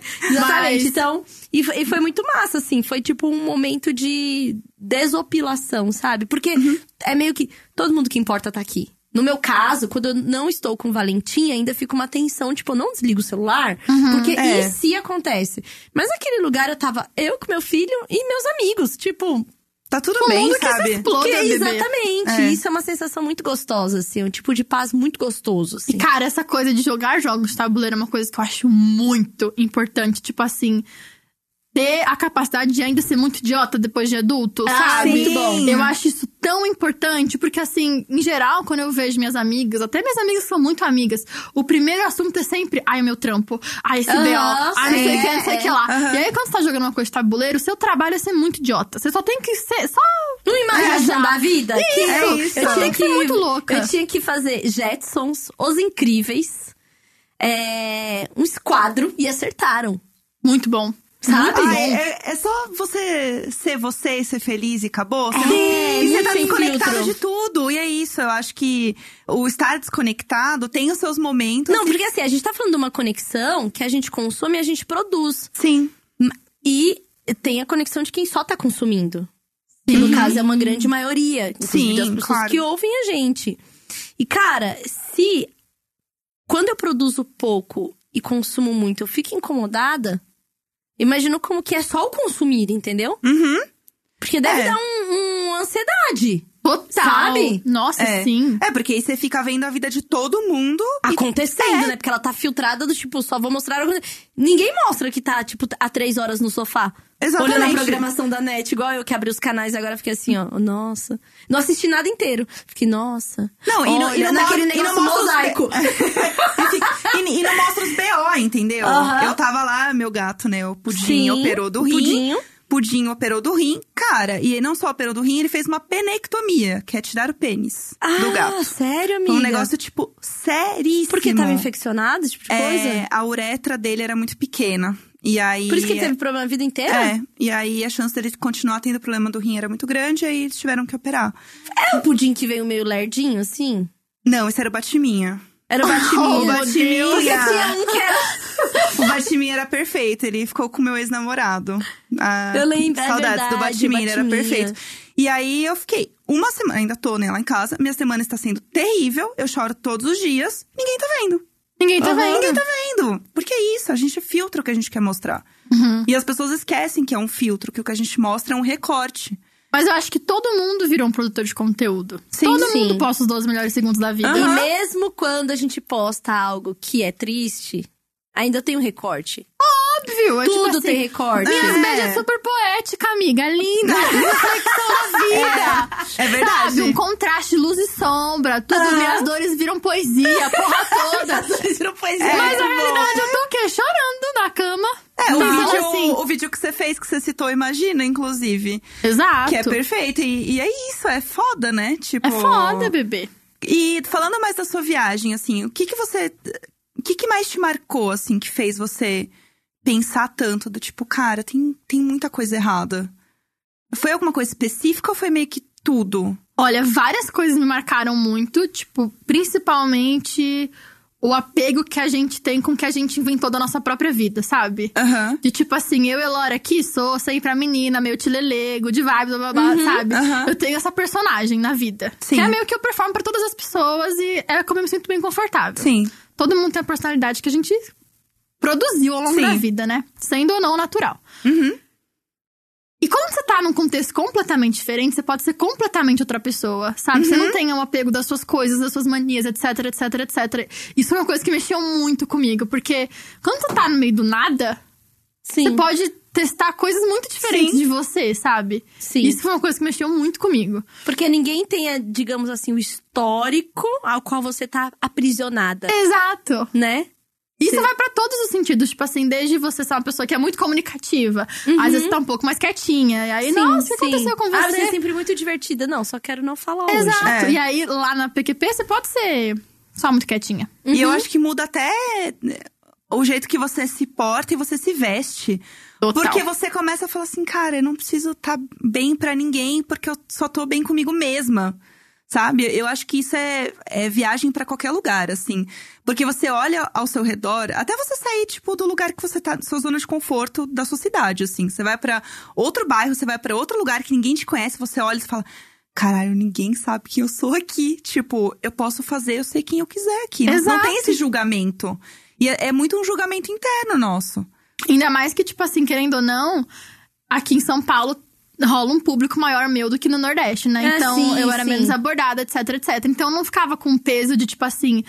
exatamente. Mas- Então, e foi, e foi muito massa, assim. Foi tipo um momento de desopilação, sabe? Porque Uhum. é meio que todo mundo que importa tá aqui. No meu caso, quando eu não estou com o Valentim, ainda fica uma tensão, tipo, eu não desligo o celular, porque é. e se acontece? Mas naquele lugar eu tava eu com meu filho e meus amigos, tipo, Tá tudo O bem, mundo que se sabe? exploda, que, bebê. exatamente. É. Isso é uma sensação muito gostosa, assim, um tipo de paz muito gostoso, assim. E, cara, essa coisa de jogar jogos de tabuleiro é uma coisa que eu acho muito importante. Tipo assim, ter a capacidade de ainda ser muito idiota depois de adulto, Ah, sabe? muito bom. Eu acho isso tão importante, porque assim, em geral, quando eu vejo minhas amigas, até minhas amigas são muito amigas, o primeiro assunto é sempre, ai, meu trampo, ai, esse Aham, BO, ai, não sei o que, sim, não sei o que lá. E aí, quando você tá jogando uma coisa de tabuleiro, o seu trabalho é ser muito idiota. Você só tem que ser, só Não imagina É, da vida? que é eu, isso. eu tinha que ser muito louca. Eu tinha que fazer Jetsons, Os Incríveis, é, um esquadro e acertaram. muito bom. Sabe? Ah, é, é- é só você ser você e ser feliz e acabou. Você não- É, e você tá desconectado filtro. de tudo. E é isso. Eu acho que o estar desconectado tem os seus momentos. Não, e- porque assim, a gente tá falando de uma conexão que a gente consome e a gente produz. Sim. E tem a conexão de quem só tá consumindo. Que no caso é uma grande maioria. Sim, das pessoas claro. que ouvem a gente. E, cara, se quando eu produzo pouco e consumo muito, eu fico incomodada, imagino como que é só o consumir, entendeu? Uhum. Porque deve É. dar um, um ansiedade. Total. Sabe? Nossa, É. sim. É, porque aí você fica vendo a vida de todo mundo. e- Acontecendo, É. né? Porque ela tá filtrada do tipo, só vou mostrar. Ninguém mostra que tá, tipo, há três horas no sofá. Exatamente. Olhando a programação da net, igual eu que abri os canais e agora fiquei assim, ó. Nossa. Não assisti nada inteiro. Fiquei, nossa. Não, e não, e não naquele mostra- e não os mosaico. B- e, e- e não mostra os BO, entendeu? Aham. Eu tava lá, meu gato, né? O Pudim Sim, operou do rim. Pudinho. Pudim operou do rim. Cara, e não só operou do rim, ele fez uma penectomia, que é tirar o pênis do Ah, gato. sério, amiga? Um negócio, tipo, seríssimo. Porque tava infeccionado, tipo de É, coisa? a uretra dele era muito pequena. E aí. Por isso que ele teve problema a vida inteira? É, e aí a chance dele continuar tendo problema do rim era muito grande, aí eles tiveram que operar. É um pudim que veio meio lerdinho, assim? Não, esse era o Batiminha. Era o O batiminha. Batiminha. Porque tinha um que era... O Batiminha era perfeito, ele ficou com o meu ex-namorado. Ah, Eu lembro, é Saudades do verdade, Batiminha, ele era perfeito. E aí eu fiquei uma semana, ainda tô né, lá em casa, minha semana está sendo terrível, eu choro todos os dias, ninguém tá vendo. Ninguém tá Aham. vendo. Ninguém tá vendo. Porque é isso, a gente filtra o que a gente quer mostrar. Uhum. E as pessoas esquecem que é um filtro, que o que a gente mostra é um recorte. Mas eu acho que todo mundo virou um produtor de conteúdo. Sim, todo sim. mundo posta os 12 melhores segundos da vida. E mesmo quando a gente posta algo que é triste, ainda tem um recorte. Óbvio, é Tudo tipo assim, tem recorte. Minhas É. médias é super poética, amiga. Linda. Reflexão da vida. É verdade. Sabe, um contraste, luz e sombra. Tudo, Aham. minhas dores viram poesia, a porra toda. Vocês viram poesia? É, Mas na muito bom. realidade eu tô o quê? Chorando na cama. É, o, Então, vídeo, assim, o vídeo que você fez, que você citou, imagina, inclusive. Exato. Que é perfeito. E, e é isso, é foda, né? Tipo. É foda, bebê. E falando mais da sua viagem, assim, o que que você. O que que mais te marcou, assim, que fez você pensar tanto do tipo, cara, tem, tem muita coisa errada? Foi alguma coisa específica ou foi meio que tudo? Olha, várias coisas me marcaram muito, tipo, principalmente o apego que a gente tem com o que a gente inventou da nossa própria vida, sabe? Aham. De tipo assim, eu e Elora aqui sou sempre a menina, meio tilelego, de vibes, blá blá blá, sabe? aham. Eu tenho essa personagem na vida. Sim. Que é meio que eu performo pra todas as pessoas e é como eu me sinto bem confortável. Sim. Todo mundo tem a personalidade que a gente produziu ao longo Sim. da vida, né? Sendo ou não natural. Uhum. E quando você tá num contexto completamente diferente, você pode ser completamente outra pessoa, sabe? Você Uhum. não tem um apego das suas coisas, das suas manias, etc, etc, etc. Isso é uma coisa que mexeu muito comigo, porque quando você tá no meio do nada, Sim. você pode testar coisas muito diferentes Sim. de você, sabe? Sim. Isso foi uma coisa que mexeu muito comigo. Porque ninguém tem, digamos assim, o histórico ao qual você tá aprisionada, Exato. né? Isso vai pra todos os sentidos, tipo assim, desde você ser uma pessoa que é muito comunicativa, às vezes você tá um pouco mais quietinha, e aí, nossa, o que aconteceu com Ah, você? você é sempre muito divertida. Não, só quero não falar hoje. Exato. É. E aí, lá na PQP, você pode ser só muito quietinha. E eu acho que muda até né, o jeito que você se porta e você se veste. Total. Porque você começa a falar assim, cara, eu não preciso estar bem pra ninguém, porque eu só tô bem comigo mesma. Sabe? Eu acho que isso é, é viagem pra qualquer lugar, assim. Porque você olha ao seu redor, até você sair, tipo, do lugar que você tá, sua zona de conforto da sua cidade, assim. Você vai pra outro bairro, você vai pra outro lugar que ninguém te conhece, você olha e fala. Caralho, ninguém sabe quem eu sou aqui. Tipo, eu posso fazer, eu sei quem eu quiser aqui. Não- Não tem esse julgamento. E é, é muito um julgamento interno nosso. Ainda mais que, tipo assim, querendo ou não, aqui em São Paulo rola um público maior meu do que no Nordeste, né? É, então sim, eu era sim. menos abordada, etc, etc. Então eu não ficava com peso de, tipo assim.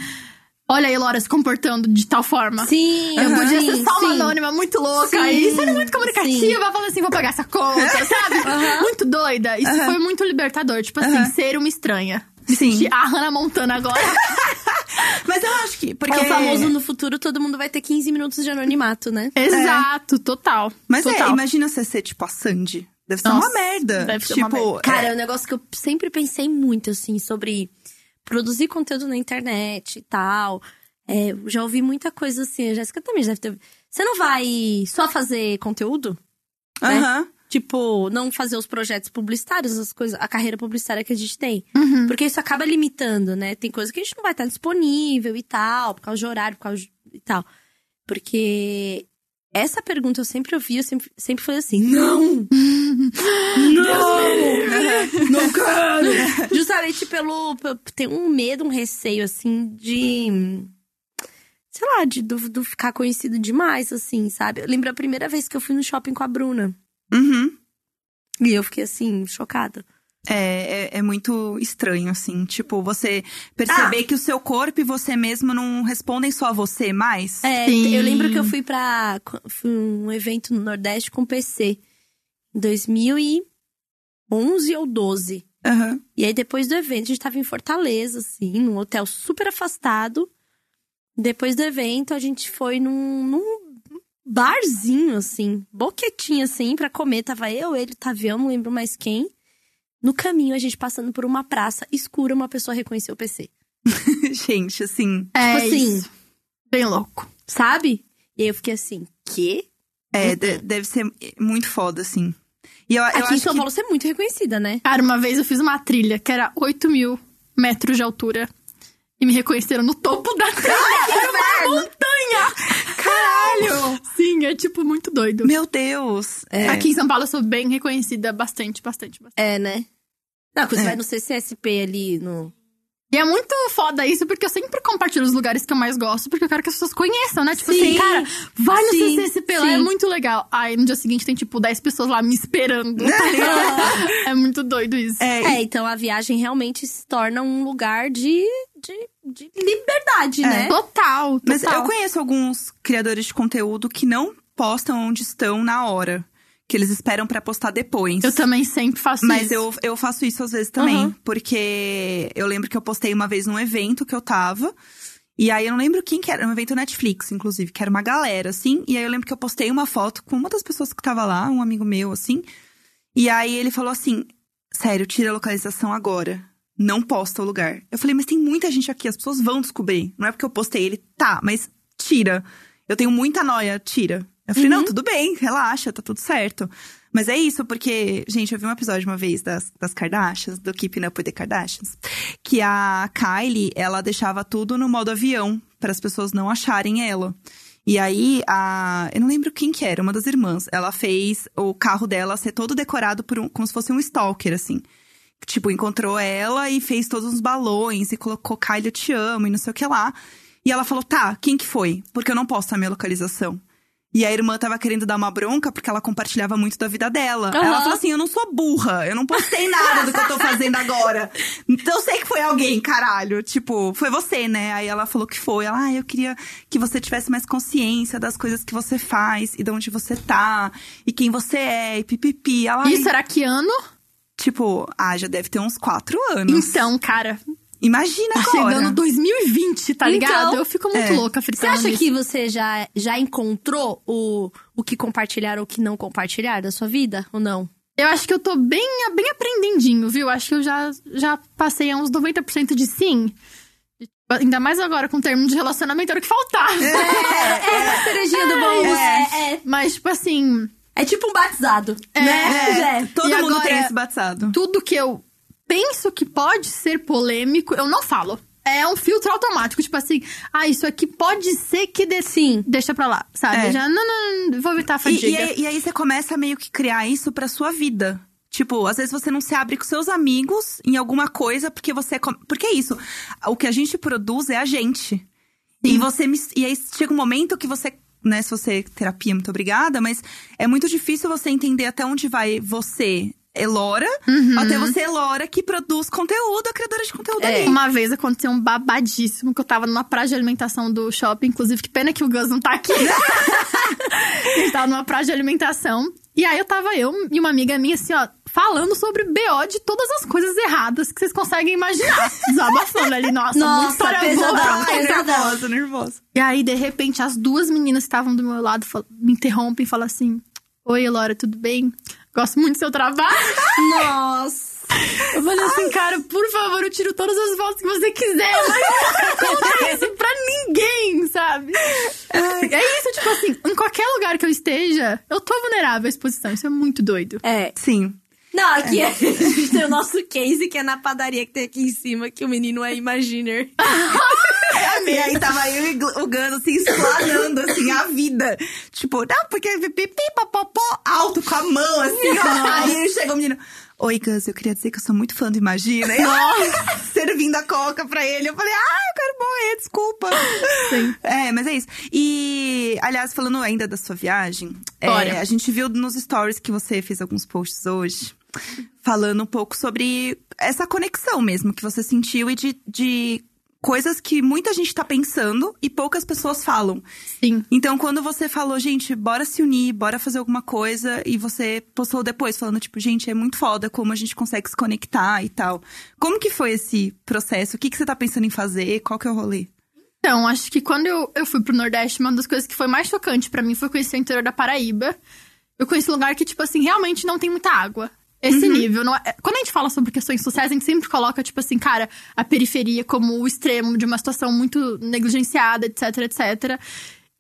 olha a Elora se comportando de tal forma. Sim, Eu podia sim, ser só uma anônima muito louca Sim, e sendo muito comunicativa, sim. falando assim, vou pagar essa conta, sabe? Muito doida. Isso foi muito libertador. Tipo assim, Aham. ser uma estranha. Sim. a Hannah Montana agora. Mas eu acho que. Porque... É o famoso no futuro todo mundo vai ter 15 minutos de anonimato, né? Exato, total. Mas é, total. imagina você ser tipo a Sandy. Deve ser Nossa, uma merda. deve ser tipo, uma merda. Cara, é- é um negócio que eu sempre pensei muito, assim, sobre produzir conteúdo na internet e tal. É, já ouvi muita coisa assim, a Jéssica também já deve ter. Você não vai só fazer conteúdo? né? Aham. Tipo, não fazer os projetos publicitários, as coisas, a carreira publicitária que a gente tem. Uhum. Porque isso acaba limitando, né? Tem coisa que a gente não vai estar disponível e tal, por causa de horário, por causa de, e tal. Porque essa pergunta eu sempre ouvi, eu sempre, sempre foi assim: não! não! não quero! Justamente pelo. pelo- Tem um medo, um receio, assim, de. Sei lá, de do, do ficar conhecido demais, assim, sabe? Eu lembro a primeira vez que eu fui no shopping com a Bruna. Uhum. E eu fiquei assim, chocada. É, é, é muito estranho, assim. Tipo, você Ah. perceber que o seu corpo e você mesmo não respondem só a você mais. É, Sim. eu lembro que eu fui pra fui um evento no Nordeste com PC em 2011 ou 12. Aham. E aí depois do evento, a gente tava em Fortaleza, assim, num hotel super afastado. Depois do evento, a gente foi num, num barzinho, assim, boquetinho, assim, pra comer. Tava eu, ele, o Tavião, não lembro mais quem. No caminho, a gente passando por uma praça escura, uma pessoa reconheceu o PC. Gente, assim. É tipo assim, isso. Bem louco. sabe? E aí eu fiquei assim, quê? É, de- deve ser muito foda, assim. E eu, eu Aqui em acho São que... Paulo você é muito reconhecida, né? Cara, uma vez eu fiz uma trilha que era 8 mil metros de altura. E me reconheceram no topo da trilha. Era uma montanha! Caralho! Sim, é tipo muito doido. Meu Deus! É. Aqui em São Paulo eu sou bem reconhecida, bastante, bastante, bastante. É, né? Não, quando você É. vai no CCSP ali, no... E é muito foda isso, porque eu sempre compartilho os lugares que eu mais gosto, porque eu quero que as pessoas conheçam, né? Tipo Sim. assim, cara, vai no Sim, CCSP lá, é muito legal. Aí no dia seguinte tem, tipo, 10 pessoas lá me esperando. tá é muito doido isso. É, É, então a viagem realmente se torna um lugar de, de, de liberdade, É. né? Total, total. Mas eu conheço alguns criadores de conteúdo que não postam onde estão na hora. Que eles esperam pra postar depois. Eu também sempre faço Mas isso. eu, eu faço isso às vezes também. Aham. Porque eu lembro que eu postei uma vez num evento que eu tava. E aí eu não lembro quem que era. Um evento Netflix, inclusive, que era uma galera, assim. E aí eu lembro que eu postei uma foto com uma das pessoas que tava lá, um amigo meu, assim. E aí ele falou assim: Sério, tira a localização agora. Não posta o lugar. Eu falei, mas tem muita gente aqui, as pessoas vão descobrir. Não é porque eu postei ele, tá, mas tira. Eu tenho muita noia, tira. Eu falei, não, tudo bem, relaxa, tá tudo certo. Mas é isso, porque, gente, eu vi um episódio uma vez das, das Kardashians, do Keeping Up with the Kardashians, que a Kylie, ela deixava tudo no modo avião, para as pessoas não acharem ela. E aí, a. Eu não lembro quem que era, uma das irmãs. Ela fez o carro dela ser todo decorado por um, como se fosse um stalker, assim. Tipo, encontrou ela e fez todos os balões e colocou Kylie, eu te amo e não sei o que lá. E ela falou, tá, quem que foi? Porque eu não posso a minha localização. E a irmã tava querendo dar uma bronca porque ela compartilhava muito da vida dela. Aham. Ela falou assim: eu não sou burra, eu não postei nada do que eu tô fazendo agora. Então eu sei que foi alguém, caralho. Tipo, foi você, né? Aí ela falou que foi. Ela, ah, eu queria que você tivesse mais consciência das coisas que você faz e de onde você tá, e quem você é, e pipipi. Ela, Isso era que ano? Tipo, ah, já deve ter uns quatro anos. Então, cara, Imagina tá agora. chegando 2020, tá Então, ligado? Eu fico muito é. louca Você fritando acha nisso. que você já, já encontrou o, o que compartilhar ou o que não compartilhar da sua vida? Ou não? Eu acho que eu tô bem, bem aprendendinho, viu? Acho que eu já, já passei a uns 90% de sim. Ainda mais agora com o termo de relacionamento, era o que faltava. É, a cerejinha do bolo. É, é. Mas, tipo assim, É tipo um batizado, É. né? É, todo E mundo agora- tem esse batizado. tudo que eu penso que pode ser polêmico, eu não falo. É um filtro automático, tipo assim, ah, isso aqui pode ser que dê sim. Deixa pra lá, sabe? É. Já, não, não, não, vou evitar a E, fadiga. e aí, e aí você começa a meio que criar isso pra sua vida. Tipo, às vezes você não se abre com seus amigos em alguma coisa, porque você. Porque é isso. O que a gente produz é a gente. E você E aí chega um momento que você. Né, se você. Terapia, muito obrigada, mas é muito difícil você entender até onde vai você Elora, até você Elora que produz conteúdo, a criadora de conteúdo É. ali. Uma vez aconteceu um babadíssimo que eu tava numa praia de alimentação do shopping. Inclusive, que pena que o Gus não tá aqui. a gente tava numa praia de alimentação. E aí eu tava eu e uma amiga minha, assim, ó, falando sobre BO de todas as coisas erradas que vocês conseguem imaginar. Desabafando ali, nossa, Nossa, muita história pesadão. Ai, nervosa, nervosa. E aí, de repente, as duas meninas que estavam do meu lado me interrompem e falam assim: Oi, Elora, tudo bem? Gosto muito do seu trabalho. Nossa. Eu falei assim, cara, por favor, eu tiro todas as fotos que você quiser, mas não conta isso pra ninguém, sabe? É isso, tipo assim, em qualquer lugar que eu esteja, eu tô vulnerável à exposição. Isso é muito doido. É. Sim. Não, aqui a gente tem o nosso case, que é na padaria que tem aqui em cima, que o menino é Imaginer. E aí tava eu e o Gano assim, explanando assim, a vida. Tipo, não, porque pipi, papapó, alto com a mão, assim, ó. Aí chegou o menino. Oi, Gus, eu queria dizer que eu sou muito fã do Imagina. Servindo a coca pra ele. Eu falei, ah, eu quero morrer, desculpa. Sim. É, mas é isso. E, aliás, falando ainda da sua viagem, é, a gente viu nos stories que você fez alguns posts hoje, falando um pouco sobre essa conexão mesmo que você sentiu e de, de coisas que muita gente tá pensando e poucas pessoas falam. Sim. Então, quando você falou, gente, bora se unir, bora fazer alguma coisa, e você postou depois falando, tipo, gente, é muito foda como a gente consegue se conectar e tal. Como que foi esse processo? O que, que você tá pensando em fazer? Qual que é o rolê? Então, acho que quando eu, eu fui pro Nordeste, uma das coisas que foi mais chocante pra mim foi conhecer o interior da Paraíba. Eu conheci um lugar que, tipo assim, realmente não tem muita água. Esse nível. Não é- Quando a gente fala sobre questões sociais, a gente sempre coloca, tipo assim, cara, a periferia como o extremo de uma situação muito negligenciada, etc, etc.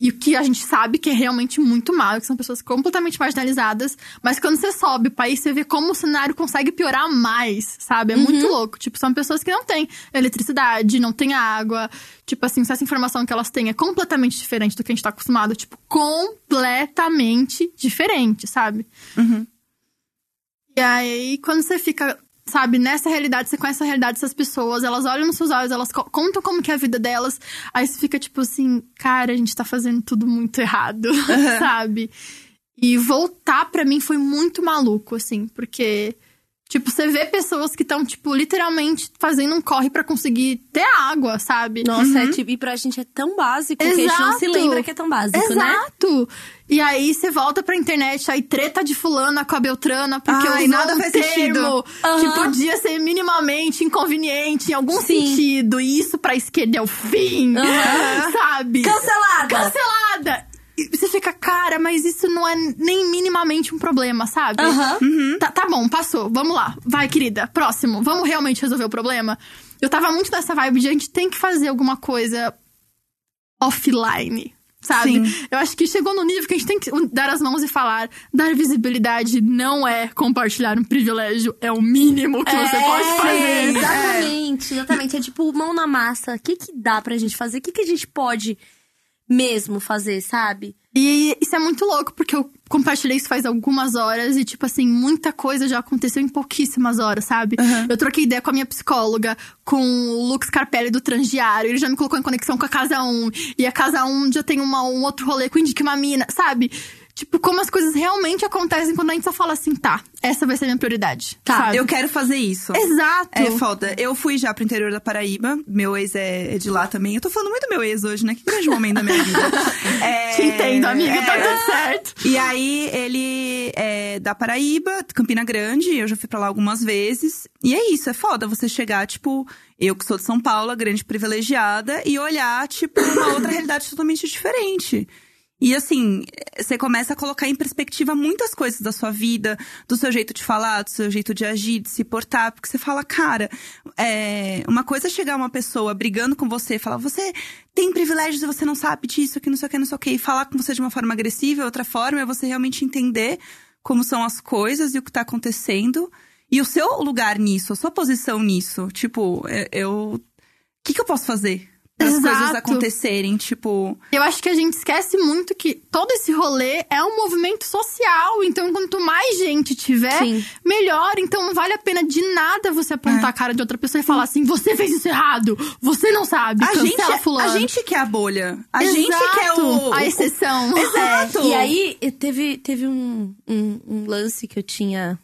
E o que a gente sabe que é realmente muito mal, que são pessoas completamente marginalizadas. Mas quando você sobe o país, você vê como o cenário consegue piorar mais, sabe? É muito louco. Tipo, são pessoas que não têm eletricidade, não têm água. Tipo assim, se essa informação que elas têm é completamente diferente do que a gente tá acostumado, tipo, completamente diferente, sabe? E aí, quando você fica, sabe, nessa realidade, você conhece a realidade dessas pessoas, elas olham nos seus olhos, elas co- contam como que é a vida delas, aí você fica tipo assim, cara, a gente tá fazendo tudo muito errado, sabe? E voltar pra mim foi muito maluco, assim, porque. Tipo, você vê pessoas que estão, tipo, literalmente fazendo um corre pra conseguir ter água, sabe? Nossa, é tipo, e pra gente é tão básico que a gente não se Exato. lembra que é tão básico, né? Exato! E aí você volta pra internet, aí treta de fulana com a Beltrana, porque Ai, usou nada um faz sentido. que Aham. podia ser minimamente inconveniente em algum Sim. sentido. E isso pra esquerda é o fim, Aham. sabe? Cancelada! Cancelada! E você fica, cara, mas isso não é nem minimamente um problema, sabe? Aham. Tá, tá bom, passou. Vamos lá. Vai, querida. Próximo. Vamos realmente resolver o problema? Eu tava muito nessa vibe de a gente tem que fazer alguma coisa offline. Sabe? Sim. Eu acho que chegou no nível que a gente tem que dar as mãos e falar. Dar visibilidade não é compartilhar um privilégio, é o mínimo que você pode fazer. É, Exatamente, exatamente. É tipo mão na massa. O que, que dá pra gente fazer? O que, que a gente pode mesmo fazer, sabe? E isso é muito louco, porque eu compartilhei isso faz algumas horas e, tipo assim, muita coisa já aconteceu em pouquíssimas horas, sabe? Eu troquei ideia com a minha psicóloga, com o Lux Carpelli do Transdiário, ele já me colocou em conexão com a Casa 1, e a Casa 1 já tem uma- um outro rolê com o Indique uma Mina, sabe? Tipo, como as coisas realmente acontecem quando a gente só fala assim, tá, essa vai ser minha prioridade. Tá, sabe? Eu quero fazer isso. Exato. É foda. Eu fui já pro interior da Paraíba. Meu ex é, é de lá também. Eu tô falando muito do meu ex hoje, né? Que grande momento da minha vida. É, Te entendo, amiga, tá é. tudo certo. E aí, ele é da Paraíba, Campina Grande. Eu já fui pra lá algumas vezes. E é isso, é foda você chegar, tipo, eu que sou de São Paulo, a grande privilegiada, e olhar, tipo, uma outra realidade totalmente diferente. E assim, você começa a colocar em perspectiva muitas coisas da sua vida, do seu jeito de falar, do seu jeito de agir, de se portar, porque você fala, cara, é, uma coisa é chegar uma pessoa brigando com você, falar, você tem privilégios e você não sabe disso, que não sei o que, não sei o que, e falar com você de uma forma agressiva, outra forma é você realmente entender como são as coisas e o que tá acontecendo. E o seu lugar nisso, a sua posição nisso. Tipo, é- eu. O que, que eu posso fazer? As coisas Exato. acontecerem, tipo. Eu acho que a gente esquece muito que todo esse rolê é um movimento social. Então, quanto mais gente tiver, Sim. melhor. Então, não vale a pena de nada você apontar É. a cara de outra pessoa e falar assim: você fez isso errado, você não sabe, A gente, é- fulano. a gente quer a bolha. A gente quer Exato, o. A o- exceção. Exato. E aí, teve, teve um, um, um lance que eu tinha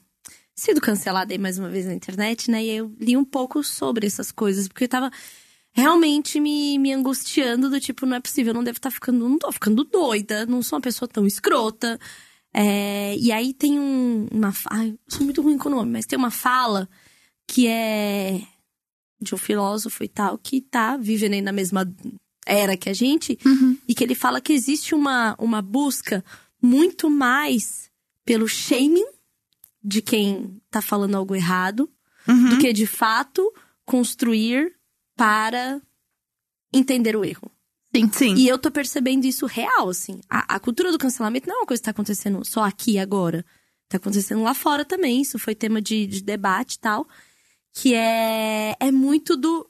sido cancelada aí mais uma vez na internet, né? E eu li um pouco sobre essas coisas, porque eu tava realmente me, me angustiando do tipo, não é possível, eu não devo estar tá ficando, não tô ficando doida, não sou uma pessoa tão escrota. É, e aí tem um, uma. Ai, sou muito ruim com o nome, mas tem uma fala que é de um filósofo e tal, que tá vivendo aí na mesma era que a gente, Uhum. e que ele fala que existe uma, uma busca muito mais pelo shaming de quem tá falando algo errado, Uhum. do que de fato construir para entender o erro. Sim. Sim. E eu tô percebendo isso real, assim. A, a cultura do cancelamento não é uma coisa que tá acontecendo só aqui agora. Tá acontecendo lá fora também. Isso foi tema de, de debate e tal. Que é, é muito do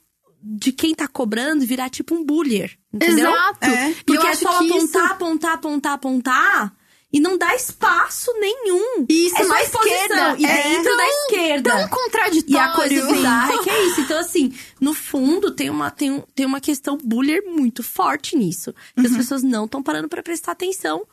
de quem tá cobrando virar tipo um bullier. Entendeu? Exato. É. Porque é só apontar, isso... apontar, apontar, apontar. E não dá espaço nenhum. Isso é exposição. esquerda. E É dentro da tão- esquerda. Tão contraditório. E a coisa bizarra é que é isso. Então, assim, no fundo, tem uma, tem, um- tem uma questão bullier muito forte nisso. Que as pessoas não estão parando pra prestar atenção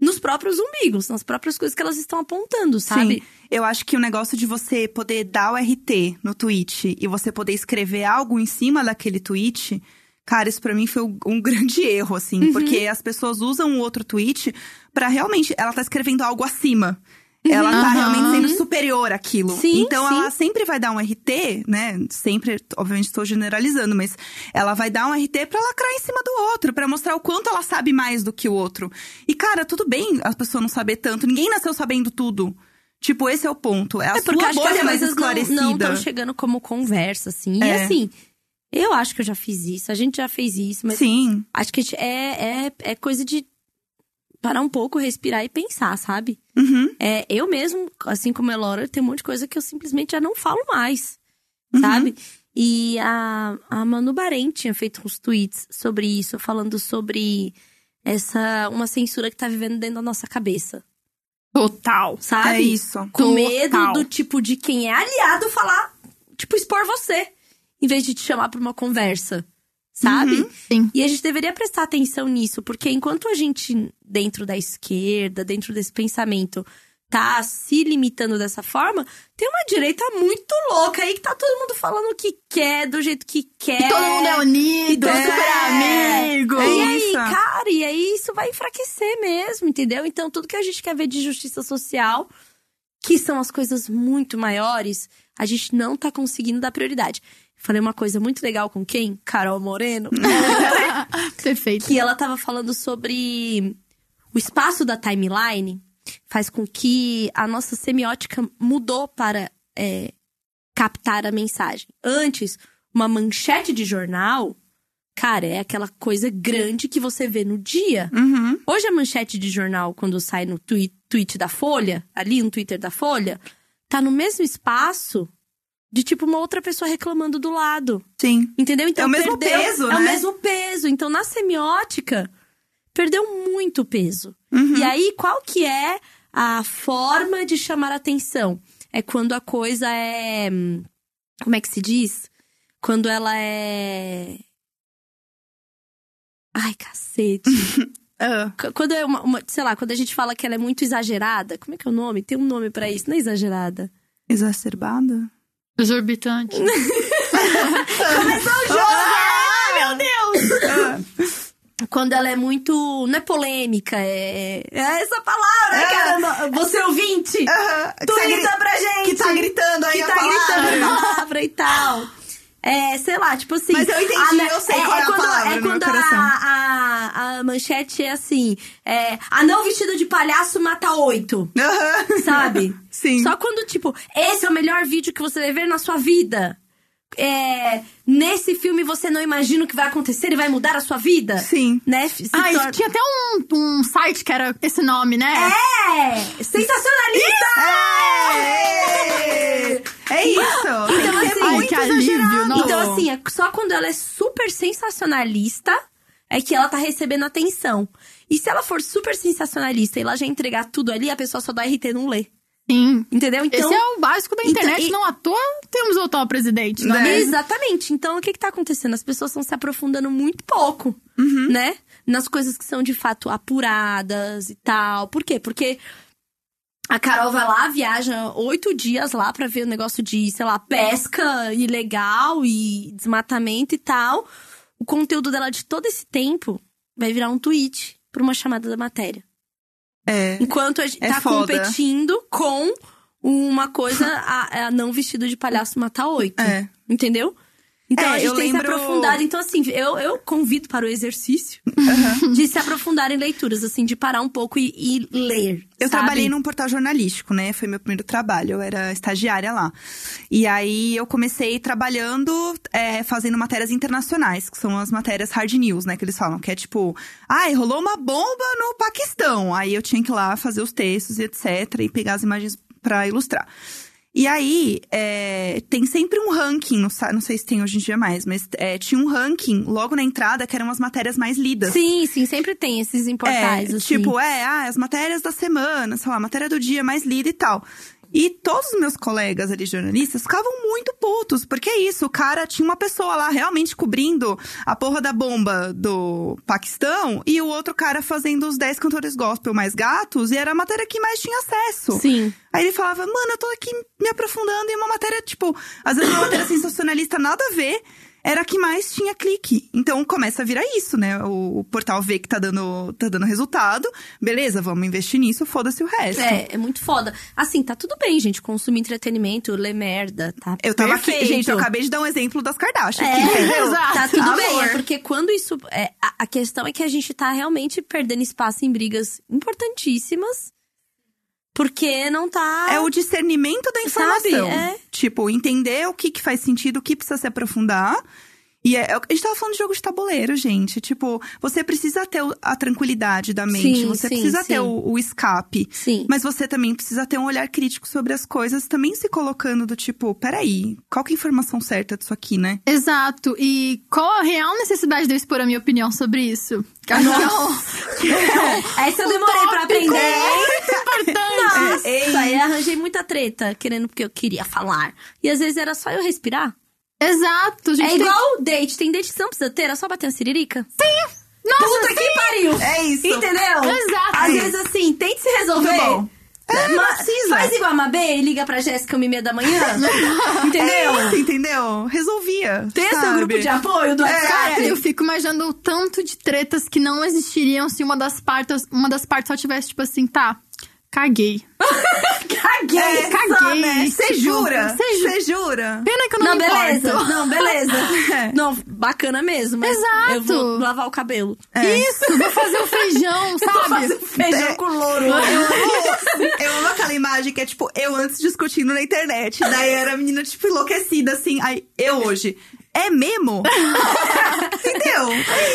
nos próprios umbigos, nas próprias coisas que elas estão apontando, sabe? Sim. Eu acho que o negócio de você poder dar o RT no tweet e você poder escrever algo em cima daquele tweet, cara, isso pra mim foi um, grande erro, assim. Uhum. Porque as pessoas usam o outro tweet pra realmente. Ela tá escrevendo algo acima. Ela tá Aham. realmente sendo superior àquilo. Uhum. Sim, então sim. ela sempre vai dar um RT, né? Sempre, obviamente estou generalizando, mas ela vai dar um RT pra lacrar em cima do outro, pra mostrar o quanto ela sabe mais do que o outro. E cara, tudo bem a pessoa não saber tanto. Ninguém nasceu sabendo tudo. Tipo, esse é o ponto. É a É porque sua acho que bolha as mais coisas não esclarecida. estão chegando como conversa, assim. E É. assim, eu acho que eu já fiz isso, a gente já fez isso, mas Sim. acho que é, é, é coisa de parar um pouco, respirar e pensar, sabe? Uhum. É, eu mesmo, assim como a Elora, tem um monte de coisa que eu simplesmente já não falo mais, Uhum. sabe? E a, a Manu Bahrein tinha feito uns tweets sobre isso, falando sobre essa uma censura que tá vivendo dentro da nossa cabeça, Total. sabe? É isso. Com Total. medo do tipo de quem é aliado falar, tipo, expor você, em vez de te chamar pra uma conversa, sabe? Sim. E a gente deveria prestar atenção nisso, porque enquanto a gente, dentro da esquerda, dentro desse pensamento, tá se limitando dessa forma, tem uma direita muito louca aí que tá todo mundo falando o que quer, do jeito que quer. E todo mundo é unido, É. super amigo. É E aí, isso. cara, e aí isso vai enfraquecer mesmo, entendeu? Então, tudo que a gente quer ver de justiça social, que são as coisas muito maiores, a gente não tá conseguindo dar prioridade. Falei uma coisa muito legal com quem? Carol Moreno. Perfeito. que ela tava falando sobre o espaço da timeline faz com que a nossa semiótica mudou para é, captar a mensagem. Antes, uma manchete de jornal, cara, é aquela coisa grande que você vê no dia. Uhum. Hoje a manchete de jornal, quando sai no tweet, tweet da Folha, ali no Twitter da Folha, tá no mesmo espaço de tipo uma outra pessoa reclamando do lado. Sim. Entendeu? Então É o mesmo perdeu- peso, É o né? mesmo peso. Então, na semiótica, perdeu muito peso. Uhum. E aí, qual que é a forma de chamar atenção? É quando a coisa é. Como é que se diz? Quando ela é. Ai, cacete. Qu- quando é uma, uma- Sei lá, quando a gente fala que ela é muito exagerada. Como é que é o nome? Tem um nome pra isso, não é exagerada? exacerbada? Exorbitante. Ai, meu Deus! Quando ela é muito. Não é polêmica, é. É essa palavra, É. caramba! Você ouvinte! Aham. Que tá Tuita gri- pra gente! Que tá gritando aí que a tá palavra. gritando a palavra e tal. É, sei lá, tipo assim. Mas eu entendi, eu sei qual é a quando, palavra É no meu quando a, coração. a, a manchete é assim: é, anão vestido de palhaço mata oito. Sabe? Sim. Só quando, tipo, esse é o melhor vídeo que você vai ver na sua vida. É, nesse filme você não imagina o que vai acontecer e vai mudar a sua vida. Sim. Né? Se Ai, torna- tinha até um, um site que era esse nome, né? É! Sensacionalista! É, é isso. Tem Então, assim, Ai, muito que alívio, nossa. Então, assim, é só quando ela é super sensacionalista é que ela tá recebendo atenção. E se ela for super sensacionalista e ela já entregar tudo ali, a pessoa só dá RT e não lê. Sim. Entendeu? Então. Esse é o básico da então, internet. e- Não à toa temos o atual presidente, não é Né? mesmo? Exatamente. Então, o que que tá acontecendo? As pessoas estão se aprofundando muito pouco, né? Nas coisas que são de fato apuradas e tal. Por quê? Porque A Carol vai lá, viaja oito dias lá pra ver o negócio de, sei lá, pesca ilegal e desmatamento e tal. O conteúdo dela de todo esse tempo vai virar um tweet pra uma chamada da matéria. É. Enquanto a gente É tá foda. competindo com uma coisa, a, a não vestido de palhaço matar oito. É. Entendeu? Então É, a gente eu tem lembro- se aprofundado. Então, assim, eu, eu convido para o exercício de se aprofundar em leituras, assim, de parar um pouco e, e ler. Eu sabe? trabalhei num portal jornalístico, né? Foi meu primeiro trabalho. Eu era estagiária lá. E aí eu comecei trabalhando, é, fazendo matérias internacionais, que são as matérias hard news, né? Que eles falam, que é tipo, ai, rolou uma bomba no Paquistão. Aí eu tinha que ir lá fazer os textos e etc. E pegar as imagens pra ilustrar. E aí, é, tem sempre um ranking, não, sei se tem hoje em dia mais, mas é, tinha um ranking logo na entrada que eram as matérias mais lidas. Sim, sim, sempre tem esses em portais, É, assim. tipo, é, ah, as matérias da semana, sei lá, matéria do dia mais lida e tal. E todos os meus colegas ali, jornalistas, ficavam muito putos, porque é isso, o cara tinha uma pessoa lá realmente cobrindo a porra da bomba do Paquistão e o outro cara fazendo os 10 cantores gospel mais gatos, e era a matéria que mais tinha acesso. Sim. Aí ele falava, mano, eu tô aqui me aprofundando em uma matéria, tipo, às vezes uma matéria sensacionalista nada a ver, era a que mais tinha clique. Então começa a virar isso, né? O, o portal vê que tá dando, tá dando resultado, beleza, vamos investir nisso, foda-se o resto. É, é muito foda. Assim, tá tudo bem, gente. Consumir entretenimento, ler merda, tá Eu tava perfeito. aqui, gente, eu acabei de dar um exemplo das Kardashian É, aqui, entendeu? exato. Tá tudo Amor. bem, é porque quando isso. é, a, a questão é que a gente tá realmente perdendo espaço em brigas importantíssimas. Porque não tá. É o discernimento da informação. Sabe? É. Tipo, entender o que, que faz sentido, o que precisa se aprofundar. E é, a gente tava falando de jogo de tabuleiro, gente. Tipo, você precisa ter a tranquilidade da mente, Sim, você sim, precisa sim. ter o, o escape. Sim. Mas você também precisa ter um olhar crítico sobre as coisas, também se colocando do tipo, peraí, qual que é a informação certa disso aqui, né? Exato. E qual a real necessidade de eu expor a minha opinião sobre isso? Que é Essa eu demorei pra aprender. muito importante. Nossa, aí eu arranjei muita treta, querendo porque eu queria falar. E às vezes era só eu respirar. Exato. gente É tem- igual o date. Tem date que você não precisa ter, era só bater uma siririca. Sim! Nossa, Puta que pariu! É isso. Entendeu? Exato. Às É vezes assim, tente se resolver. Muito bom. É, Ma- precisa. Faz igual a Mabê e liga pra Jéssica uma e meia da manhã. entendeu? É isso, entendeu? Resolvia. Tem seu sabe? grupo de apoio do WhatsApp. Cara, eu fico imaginando o tanto de tretas que não existiriam se uma das partes, uma das partes só tivesse, tipo assim, tá, caguei. Caguei, É, caguei. né? Você Tipo, jura? cê ju- Você jura? Pena que eu não, Não, beleza. importo. Não, beleza. É. Não, bacana mesmo. Mas Exato. Eu vou lavar o cabelo. É. Isso, vou fazer o feijão, sabe? Feijão É. com louro. Eu amo, eu amo aquela imagem que é tipo, eu antes discutindo na internet. Daí era a menina, tipo, enlouquecida, assim. Aí, eu hoje. É mesmo? Entendeu?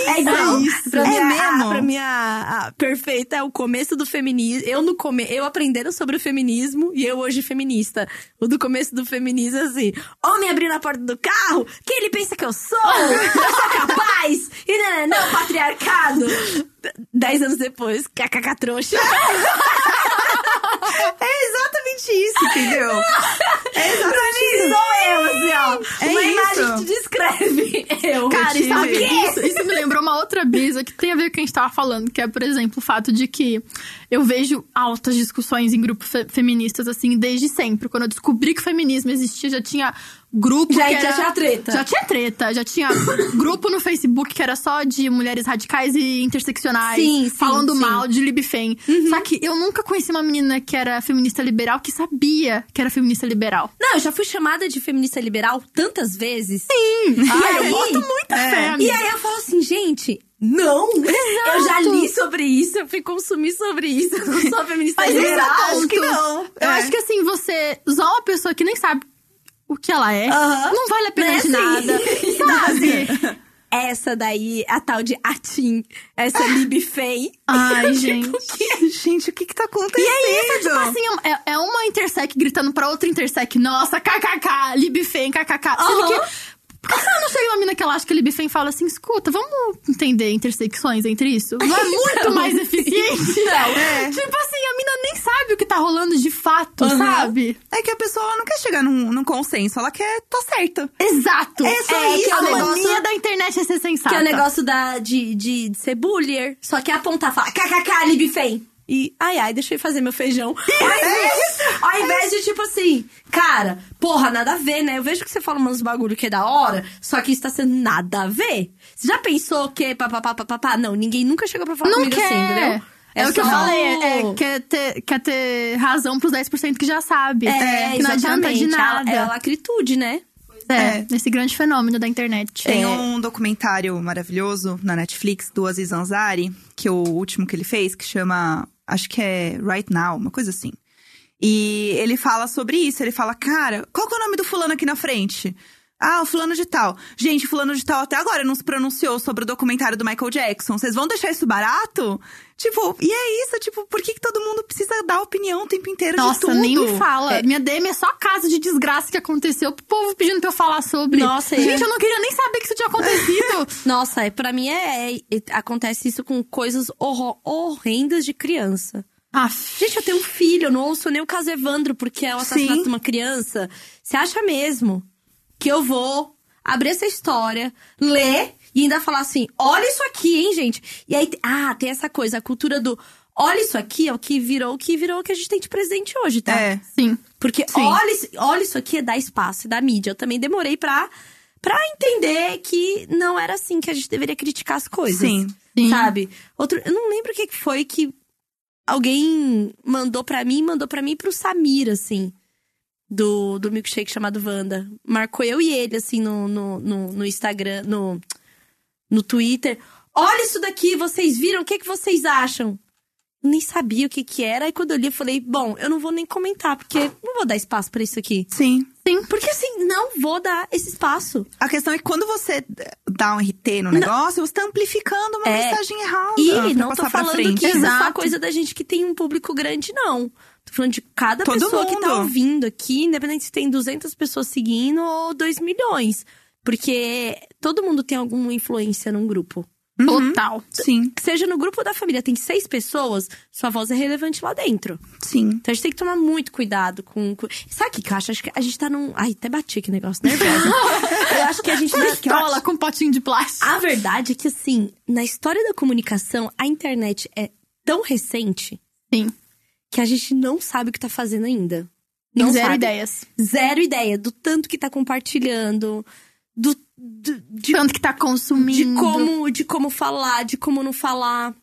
É igual. isso. Pra mim, É a- mesmo? pra mim, a, a perfeita é o começo do feminismo. Eu no come, eu aprendendo sobre o feminismo e eu hoje feminista. O do começo do feminismo é assim: homem abrindo a porta do carro, quem ele pensa que eu sou? Eu sou capaz! E não, não, não, patriarcado! Dez anos depois, kkk trouxa. É exatamente isso, entendeu? É exatamente isso. Sou eu, assim, ó. É Uma imagem isso. que te descreve. Eu. Cara, e tive- sabe isso, isso me lembrou uma outra brisa que tem a ver com o que a gente tava falando, que é, por exemplo, o fato de que eu vejo altas discussões em grupos fe- feministas, assim, desde sempre. Quando eu descobri que o feminismo existia, já tinha grupo Já- que já era... tinha treta. Já tinha treta, já tinha grupo no Facebook que era só de mulheres radicais e interseccionais, Sim, sim, falando sim. Uhum. mal de Libfem. Só que eu nunca conheci uma menina que era feminista liberal que sabia que era feminista liberal. Não, eu já fui chamada de feminista liberal tantas vezes. Sim! E Ai, aí- eu boto muita É. fé, E aí eu falo assim, gente, não! Eu já li sobre isso, eu fui consumir sobre isso. Eu não sou feminista Mas liberal. acho que não. Eu É. acho que assim, você usar uma pessoa que nem sabe o que ela é, Aham. não vale a pena Né, de assim? nada. Sabe? Essa daí, a tal de Atim, essa Lib Fei. Ai, gente. Gente, o que que tá acontecendo? E é isso, tipo assim, é, é uma intersec gritando pra outra intersec, nossa, kkk, libfem, kkk. Sendo Aham. que. Por que você não chega uma mina que ela acha que é libfem e fala assim, escuta, vamos entender intersecções entre isso? Não é muito mais eficiente? É. Tipo assim, a mina nem sabe o que tá rolando de fato, Aham. sabe? É que a pessoa não quer chegar num, num consenso, ela quer tá certa. Exato. É só é, isso, que a o negócio- mania da internet é ser sensata. Que é o negócio da, de, de, de ser bullier. Só que apontar e falar, kkk, Fei. E ai ai, deixa eu fazer meu feijão. Ao invés, ao invés de tipo assim, cara, porra, nada a ver, né? Eu vejo que você fala uns bagulho que é da hora, só que isso tá sendo nada a ver. Você já pensou que papapá, papapá? Não, ninguém nunca chegou pra falar Não comigo quer. assim, entendeu? É, o que eu falei, é, é, quer, ter, quer ter razão pros 10% que já sabe. É, que não adianta de exatamente. nada. É a lacritude, né? É, É. esse grande fenômeno da internet. Tem É. um documentário maravilhoso na Netflix do Aziz Ansari, que é o último que ele fez, que chama. Acho que é Right Now, uma coisa assim. E ele fala sobre isso. Ele fala, cara, qual que é o nome do fulano aqui na frente? Ah, o fulano de tal. Gente, fulano de tal até agora não se pronunciou sobre o documentário do Michael Jackson. Vocês vão deixar isso barato? Tipo, e é isso, tipo, por que, que todo mundo precisa dar opinião o tempo inteiro de Nossa, tudo? nem me fala. É. Minha DM é só caso de desgraça que aconteceu. O povo pedindo pra eu falar sobre. Nossa, Gente, é. eu não queria nem saber que isso tinha acontecido. Nossa, é, pra mim é, é- Acontece isso com coisas horro- horrendas de criança. Aff. Gente, eu tenho um filho, eu não ouço nem o caso Evandro, porque é o assassinato Sim. de uma criança. Você acha mesmo que eu vou abrir essa história, ler e ainda falar assim: olha isso aqui, hein, gente? E aí, ah, tem essa coisa, a cultura do. Olha isso aqui, é o que virou o que virou o que a gente tem de presente hoje, tá? É. Sim. Porque Sim. olha, isso- olha isso aqui é dar espaço, é dar mídia. Eu também demorei pra, pra entender que não era assim que a gente deveria criticar as coisas. Sim. Sim. Sabe? Outro, eu não lembro o que que foi que alguém mandou pra mim, mandou pra mim e pro Samir, assim. Do, do milkshake chamado Wanda. Marcou eu e ele, assim, no, no, no, no Instagram, no, no Twitter. Olha isso daqui, vocês viram? O que, que vocês acham? Eu nem sabia o que que era. Aí quando eu li, eu falei, bom, eu não vou nem comentar, porque não vou dar espaço pra isso aqui. Sim. Sim. Porque assim, não vou dar esse espaço. A questão é que quando você dá um RT no negócio, você tá amplificando uma É. mensagem errada. E não tô falando que isso é só Exato. coisa da gente que tem um público grande, não. Tô falando de cada Todo pessoa que tá mundo. ouvindo aqui, independente se tem 200 pessoas seguindo ou 2 milhões. Porque todo mundo tem alguma influência num grupo. Uhum. Total. Sim, Que seja no grupo da família, tem seis pessoas, sua voz é relevante lá dentro. sim. Então a gente tem que tomar muito cuidado com. com... Sabe o que que eu acho? Acho que a gente tá num. Ai, até bati aqui o negócio nervosa. eu acho que a gente tá. Pistola com potinho de plástico. A verdade é que, assim, na história da comunicação, a internet é tão recente Sim. que a gente não sabe o que tá fazendo ainda. Não Zero sabe. ideias. Zero ideia do tanto que tá compartilhando, do, do- de, Tanto que tá consumindo. de como de como falar, de como não falar.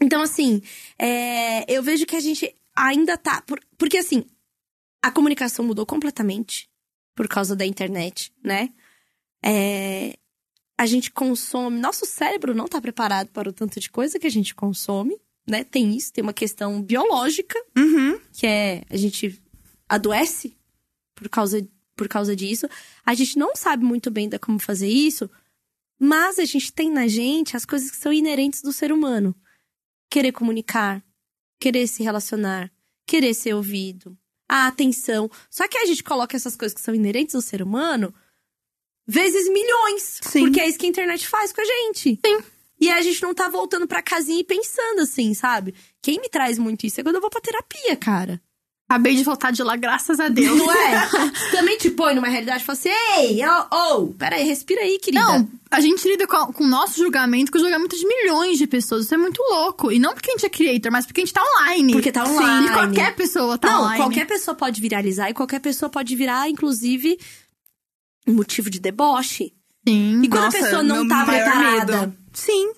Então, assim, é, eu vejo que a gente ainda tá. por- porque, assim, a comunicação mudou completamente por causa da internet, né? É, a gente consome. Nosso cérebro não tá preparado para o tanto de coisa que a gente consome, né? Tem isso, tem uma questão biológica Uhum. que é a gente adoece por causa, por causa disso. A gente não sabe muito bem da como fazer isso, mas a gente tem na gente as coisas que são inerentes do ser humano. Querer comunicar, querer se relacionar, querer ser ouvido, a atenção. Só que a gente coloca essas coisas que são inerentes do ser humano vezes milhões. Sim. Porque é isso que a internet faz com a gente. Sim. E a gente não tá voltando pra casinha e pensando assim, sabe? Quem me traz muito isso é quando eu vou pra terapia, cara. Acabei de voltar de lá, graças a Deus. Não é? Também te põe numa realidade e fala assim: ei, ô, ô, peraí, respira aí, querida. Não, a gente lida com, com o nosso julgamento, com o julgamento de milhões de pessoas. Isso é muito louco. E não porque a gente é creator, mas porque a gente tá online. Porque tá online. E qualquer pessoa tá não, online. qualquer pessoa pode viralizar e qualquer pessoa pode virar, inclusive, um motivo de deboche. Sim. E quando Nossa, a pessoa não tá preparada. medo. Sim.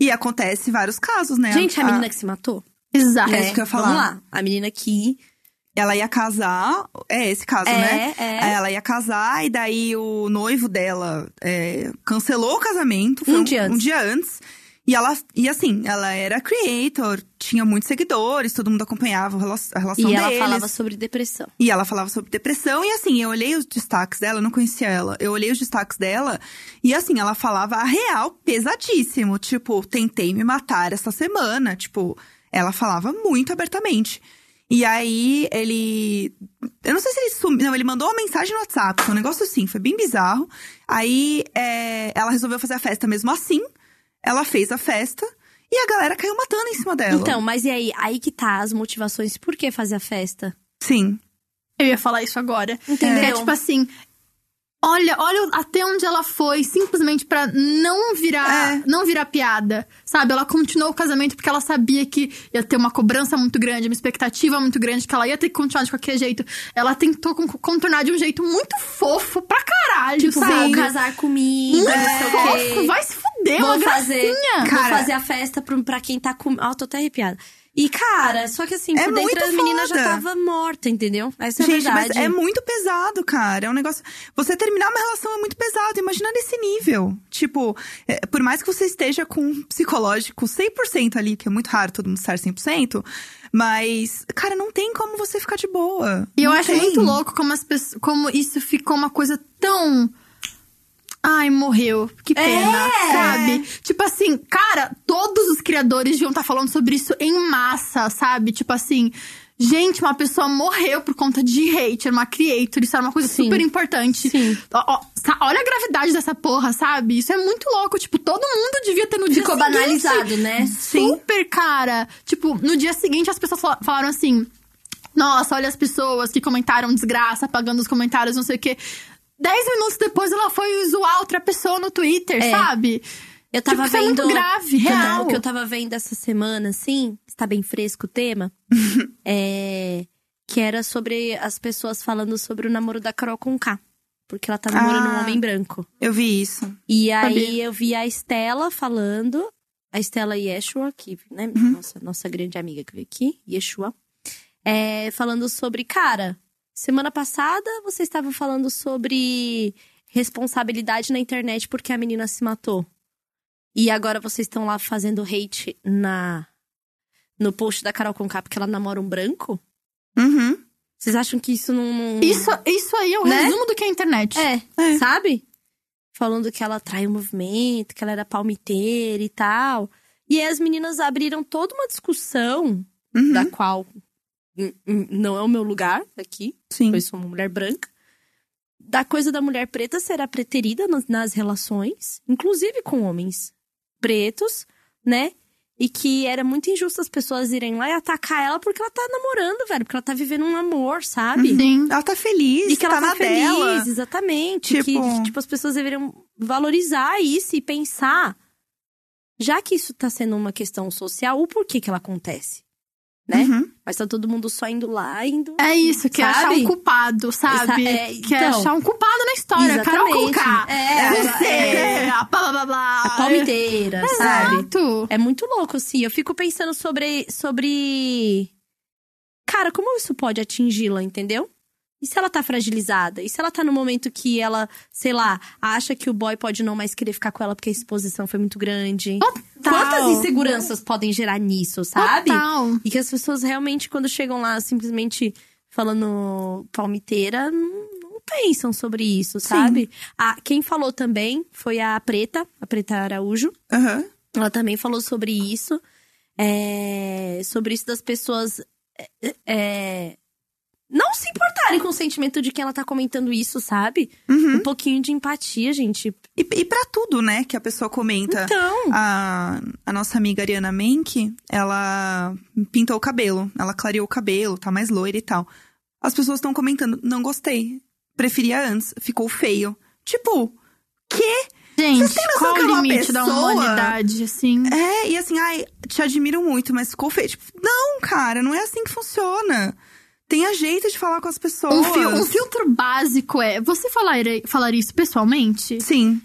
E acontece vários casos, né? Gente, a menina que se matou. Exato. É isso que eu ia falar. Vamos lá. A menina que. Ela ia casar, é esse caso, É, né? é. Ela ia casar e daí o noivo dela é, cancelou o casamento. Um dia antes. Um dia antes. E ela, e assim, ela era creator, tinha muitos seguidores, todo mundo acompanhava a rela- a relação E ela deles. falava sobre depressão. E ela falava sobre depressão, e assim, eu olhei os destaques dela, eu não conhecia ela. Eu olhei os destaques dela, e assim, ela falava a real pesadíssimo. Tipo, tentei me matar essa semana. Tipo, ela falava muito abertamente. E aí, ele. Eu não sei se ele sumiu. Não, ele mandou uma mensagem no WhatsApp, foi um negócio assim, foi bem bizarro. Aí, é, ela resolveu fazer a festa mesmo assim. Ela fez a festa. E a galera caiu matando em cima dela. Então, mas e aí? Aí que tá as motivações. Por que fazer a festa? Sim. Eu ia falar isso agora. Entendeu? É tipo assim. Olha, olha até onde ela foi, simplesmente pra não virar, É. não virar piada, sabe? Ela continuou o casamento porque ela sabia que ia ter uma cobrança muito grande, uma expectativa muito grande, que ela ia ter que continuar de qualquer jeito. Ela tentou con- contornar de um jeito muito fofo pra caralho, Tipo, sabe? vou casar comigo, Muito o fofo, vai se fuder, uma Vou fazer, gracinha. vou Cara- fazer a festa pra quem tá com. Ó, tô até arrepiada. E, cara, só que assim, É por dentro a menina já tava morta, entendeu? Essa é a Gente, verdade. mas é muito pesado, cara. É um negócio. Você terminar uma relação é muito pesado. Imagina nesse nível. Tipo, é, por mais que você esteja com um psicológico 100% ali, que é muito raro todo mundo estar 100%, mas, cara, não tem como você ficar de boa. E eu Não acho tem. muito louco como, as pessoas, como isso ficou uma coisa tão. Ai, morreu. Que pena, É. sabe? Tipo assim, cara, todos os criadores deviam estar falando sobre isso em massa, sabe? Tipo assim, gente, uma pessoa morreu por conta de hate, era uma creator, isso era uma coisa Sim. super importante. Sim. Ó, ó, sa- olha a gravidade dessa porra, sabe? Isso é muito louco. Tipo, todo mundo devia ter no dia Ficou seguinte. banalizado, né? Super, cara. Tipo, no dia seguinte as pessoas fala- falaram assim: Nossa, olha as pessoas que comentaram desgraça, apagando os comentários, não sei o quê. Dez minutos depois ela foi zoar outra pessoa no Twitter, É. sabe? Eu tava Tipo, isso é vendo. muito grave, real. O que eu tava vendo essa semana, assim, está bem fresco o tema. é. Que era sobre as pessoas falando sobre o namoro da Carol com K. Porque ela tá namorando um Ah. homem branco. Eu vi isso. E aí Sabia. eu vi a Estela falando, a Estela Yeshua, que, né, Uhum. nossa, nossa grande amiga que veio aqui, Yeshua, é, falando sobre, cara, semana passada vocês estavam falando sobre responsabilidade na internet porque a menina se matou. E agora vocês estão lá fazendo hate na no post da Carol Conká porque ela namora um branco? Uhum. Vocês acham que isso não... não- Isso, isso aí é o Né? resumo do que é a internet. é, É. sabe? Falando que ela trai o movimento, que ela era palmiteira e tal. E aí as meninas abriram toda uma discussão, Uhum. da qual não é o meu lugar aqui, Sim. eu sou uma mulher branca. Da coisa da mulher preta ser a preterida nas, nas relações, inclusive com homens pretos, né? E que era muito injusto as pessoas irem lá e atacar ela porque ela tá namorando, velho. Porque ela tá vivendo um amor, sabe? Sim. Ela tá feliz, E que ela tá, tá, na feliz, dela. exatamente. Tipo- Que, tipo, as pessoas deveriam valorizar isso e pensar, já que isso tá sendo uma questão social, o porquê que ela acontece, né? Uhum. Mas tá todo mundo só indo lá, indo... É isso, quer achar Sabe? um culpado, sabe? Essa- é, quer então. achar um culpado na história. Carol. Conká. É, Você, é. a blá blá blá. A palmiteira, sabe? Exato. É muito louco, assim. Eu fico pensando sobre. sobre. Cara, como isso pode atingi-la, entendeu? E se ela tá fragilizada? E se ela tá no momento que ela, sei lá, acha que o boy pode não mais querer ficar com ela porque a exposição foi muito grande? Quantas inseguranças podem gerar nisso, sabe? Total. E que as pessoas realmente, quando chegam lá simplesmente falando palmiteira, não, não pensam sobre isso, sabe? A, quem falou também foi a Preta, a Preta Araújo. Aham. Ela também falou sobre isso. é, sobre isso das pessoas é, é, não se importarem com o sentimento de que ela tá comentando isso, sabe? Uhum. Um pouquinho de empatia, gente. E, e pra tudo, né, que a pessoa comenta. Então. A, a nossa amiga Ariana Menck, ela pintou o cabelo. Ela clareou o cabelo, tá mais loira e tal. As pessoas estão comentando, não gostei. Preferia antes, ficou feio. Tipo, quê? Gente, qual que o uma limite da humanidade, assim? É, e assim, ai, te admiro muito, mas ficou feio. Tipo, não, cara, não é assim que funciona. Tenha jeito de falar com as pessoas. Um, fil- um filtro básico é: você falar, falar isso pessoalmente? Sim.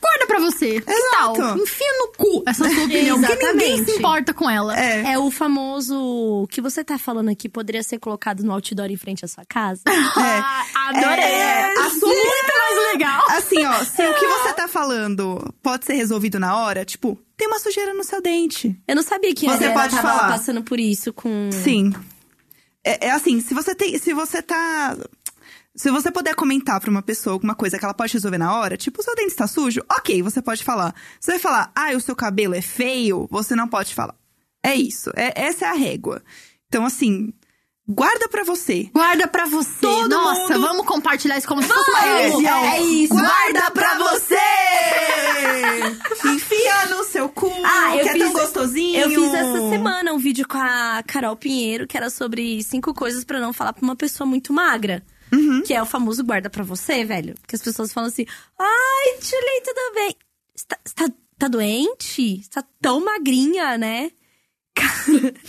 Guarda pra você. Que tal? Exato. Enfia no cu essa sua opinião. Porque ninguém se importa com ela. É. É o famoso. O que você tá falando aqui poderia ser colocado no outdoor em frente à sua casa? Ah, adorei. É, Assunto muito mais legal. Assim, ó, se o que você tá falando pode ser resolvido na hora, tipo, tem uma sujeira no seu dente. Eu não sabia que Você pode tava falar. passando por isso com. Sim. É, é assim, se você tem. Se você tá. Se você puder comentar pra uma pessoa alguma coisa que ela pode resolver na hora, tipo, o seu dente está sujo, ok, você pode falar. Você vai falar, ah, o seu cabelo é feio, você não pode falar. É isso. É, essa é a régua. Então, assim, guarda pra você. Guarda pra você. Todo Nossa, mundo- vamos compartilhar isso como se fosse uma religião. É isso. Guarda pra você! Enfia no seu Ah, eu que é fiz- tão gostosinho. Eu fiz essa semana um vídeo com a Carol Pinheiro, que era sobre cinco coisas pra não falar pra uma pessoa muito magra. Uhum. Que é o famoso guarda pra você, velho. Que as pessoas falam assim: ai, Julie, tudo bem? Você tá, você tá, doente? Você tá tão magrinha, né? Cara,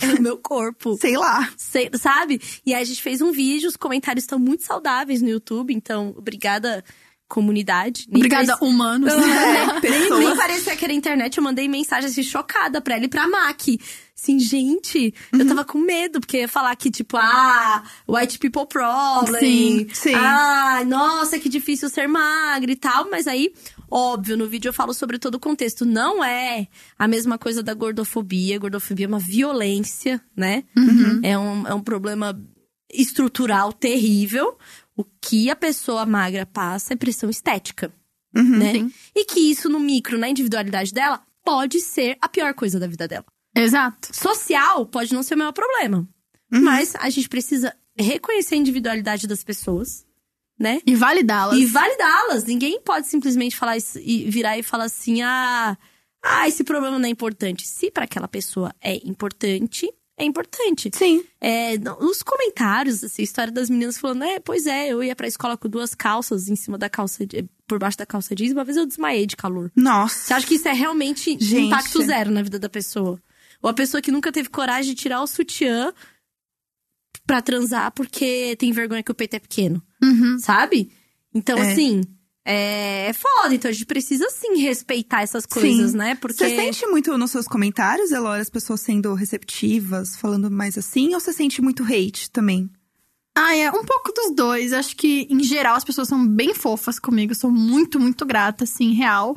é o meu corpo. Sei lá. Sei- sabe? E aí a gente fez um vídeo, os comentários estão muito saudáveis no YouTube, então obrigada, comunidade. Nem Obrigada, parece- humanos. É, nem, Pessoas. nem parecia que era internet, eu mandei mensagem assim, chocada pra ela e pra Mac. Assim, gente, Uhum. eu tava com medo, porque ia falar que, tipo, ah, white people problem. Sim, sim. Ah, nossa, que difícil ser magra e tal. Mas aí, óbvio, no vídeo eu falo sobre todo o contexto. Não é a mesma coisa da gordofobia. Gordofobia é uma violência, né? É, um, é um problema estrutural terrível. O que a pessoa magra passa é pressão estética, né? Sim. E que isso no micro, na individualidade dela, pode ser a pior coisa da vida dela. Exato. Social pode não ser o maior problema. Mas a gente precisa reconhecer a individualidade das pessoas, né? E validá-las. E validá-las. Ninguém pode simplesmente falar isso, e virar e falar assim: ah, ah, esse problema não é importante. Se para aquela pessoa é importante, é importante. Sim. É, no- nos comentários, assim, a história das meninas falando, é, pois é, eu ia pra escola com duas calças em cima da calça, de- por baixo da calça jeans, uma vez eu desmaiei de calor. Nossa. Você acha que isso é realmente Gente. impacto zero na vida da pessoa? Ou a pessoa que nunca teve coragem de tirar o sutiã pra transar porque tem vergonha que o peito é pequeno, Uhum. sabe? Então, É. assim, é, é foda. Então a gente precisa, sim, respeitar essas coisas, Sim. né? Porque... Você sente muito nos seus comentários, Elora, as pessoas sendo receptivas, falando mais assim, ou você sente muito hate também? Ah, é um pouco dos dois. Acho que, em geral, as pessoas são bem fofas comigo. Sou muito, muito grata, assim, real.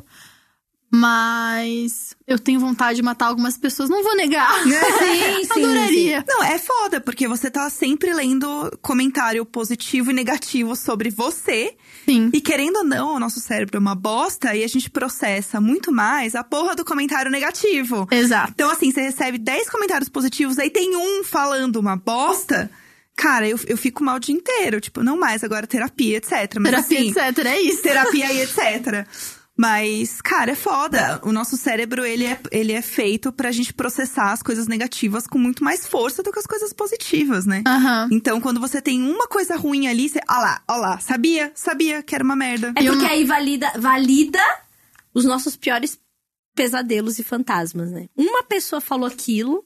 Mas eu tenho vontade de matar algumas pessoas, não vou negar. Sim, sim, Adoraria. Não, é foda, porque você tá sempre lendo comentário positivo e negativo sobre você. Sim. E querendo ou não, o nosso cérebro é uma bosta e a gente processa muito mais a porra do comentário negativo. Exato. Então, assim, você recebe 10 comentários positivos, aí tem um falando uma bosta. Cara, eu, eu fico mal o dia inteiro. Tipo, não mais agora terapia, etc. Mas Terapia, assim, etc. É isso. terapia e etc. Mas, cara, é foda. O nosso cérebro, ele é, ele é feito pra gente processar as coisas negativas com muito mais força do que as coisas positivas, né? Aham. Então, quando você tem uma coisa ruim ali, você. Ah lá, ó lá, sabia, sabia que era uma merda. É porque aí valida, valida os nossos piores pesadelos e fantasmas, né? Uma pessoa falou aquilo.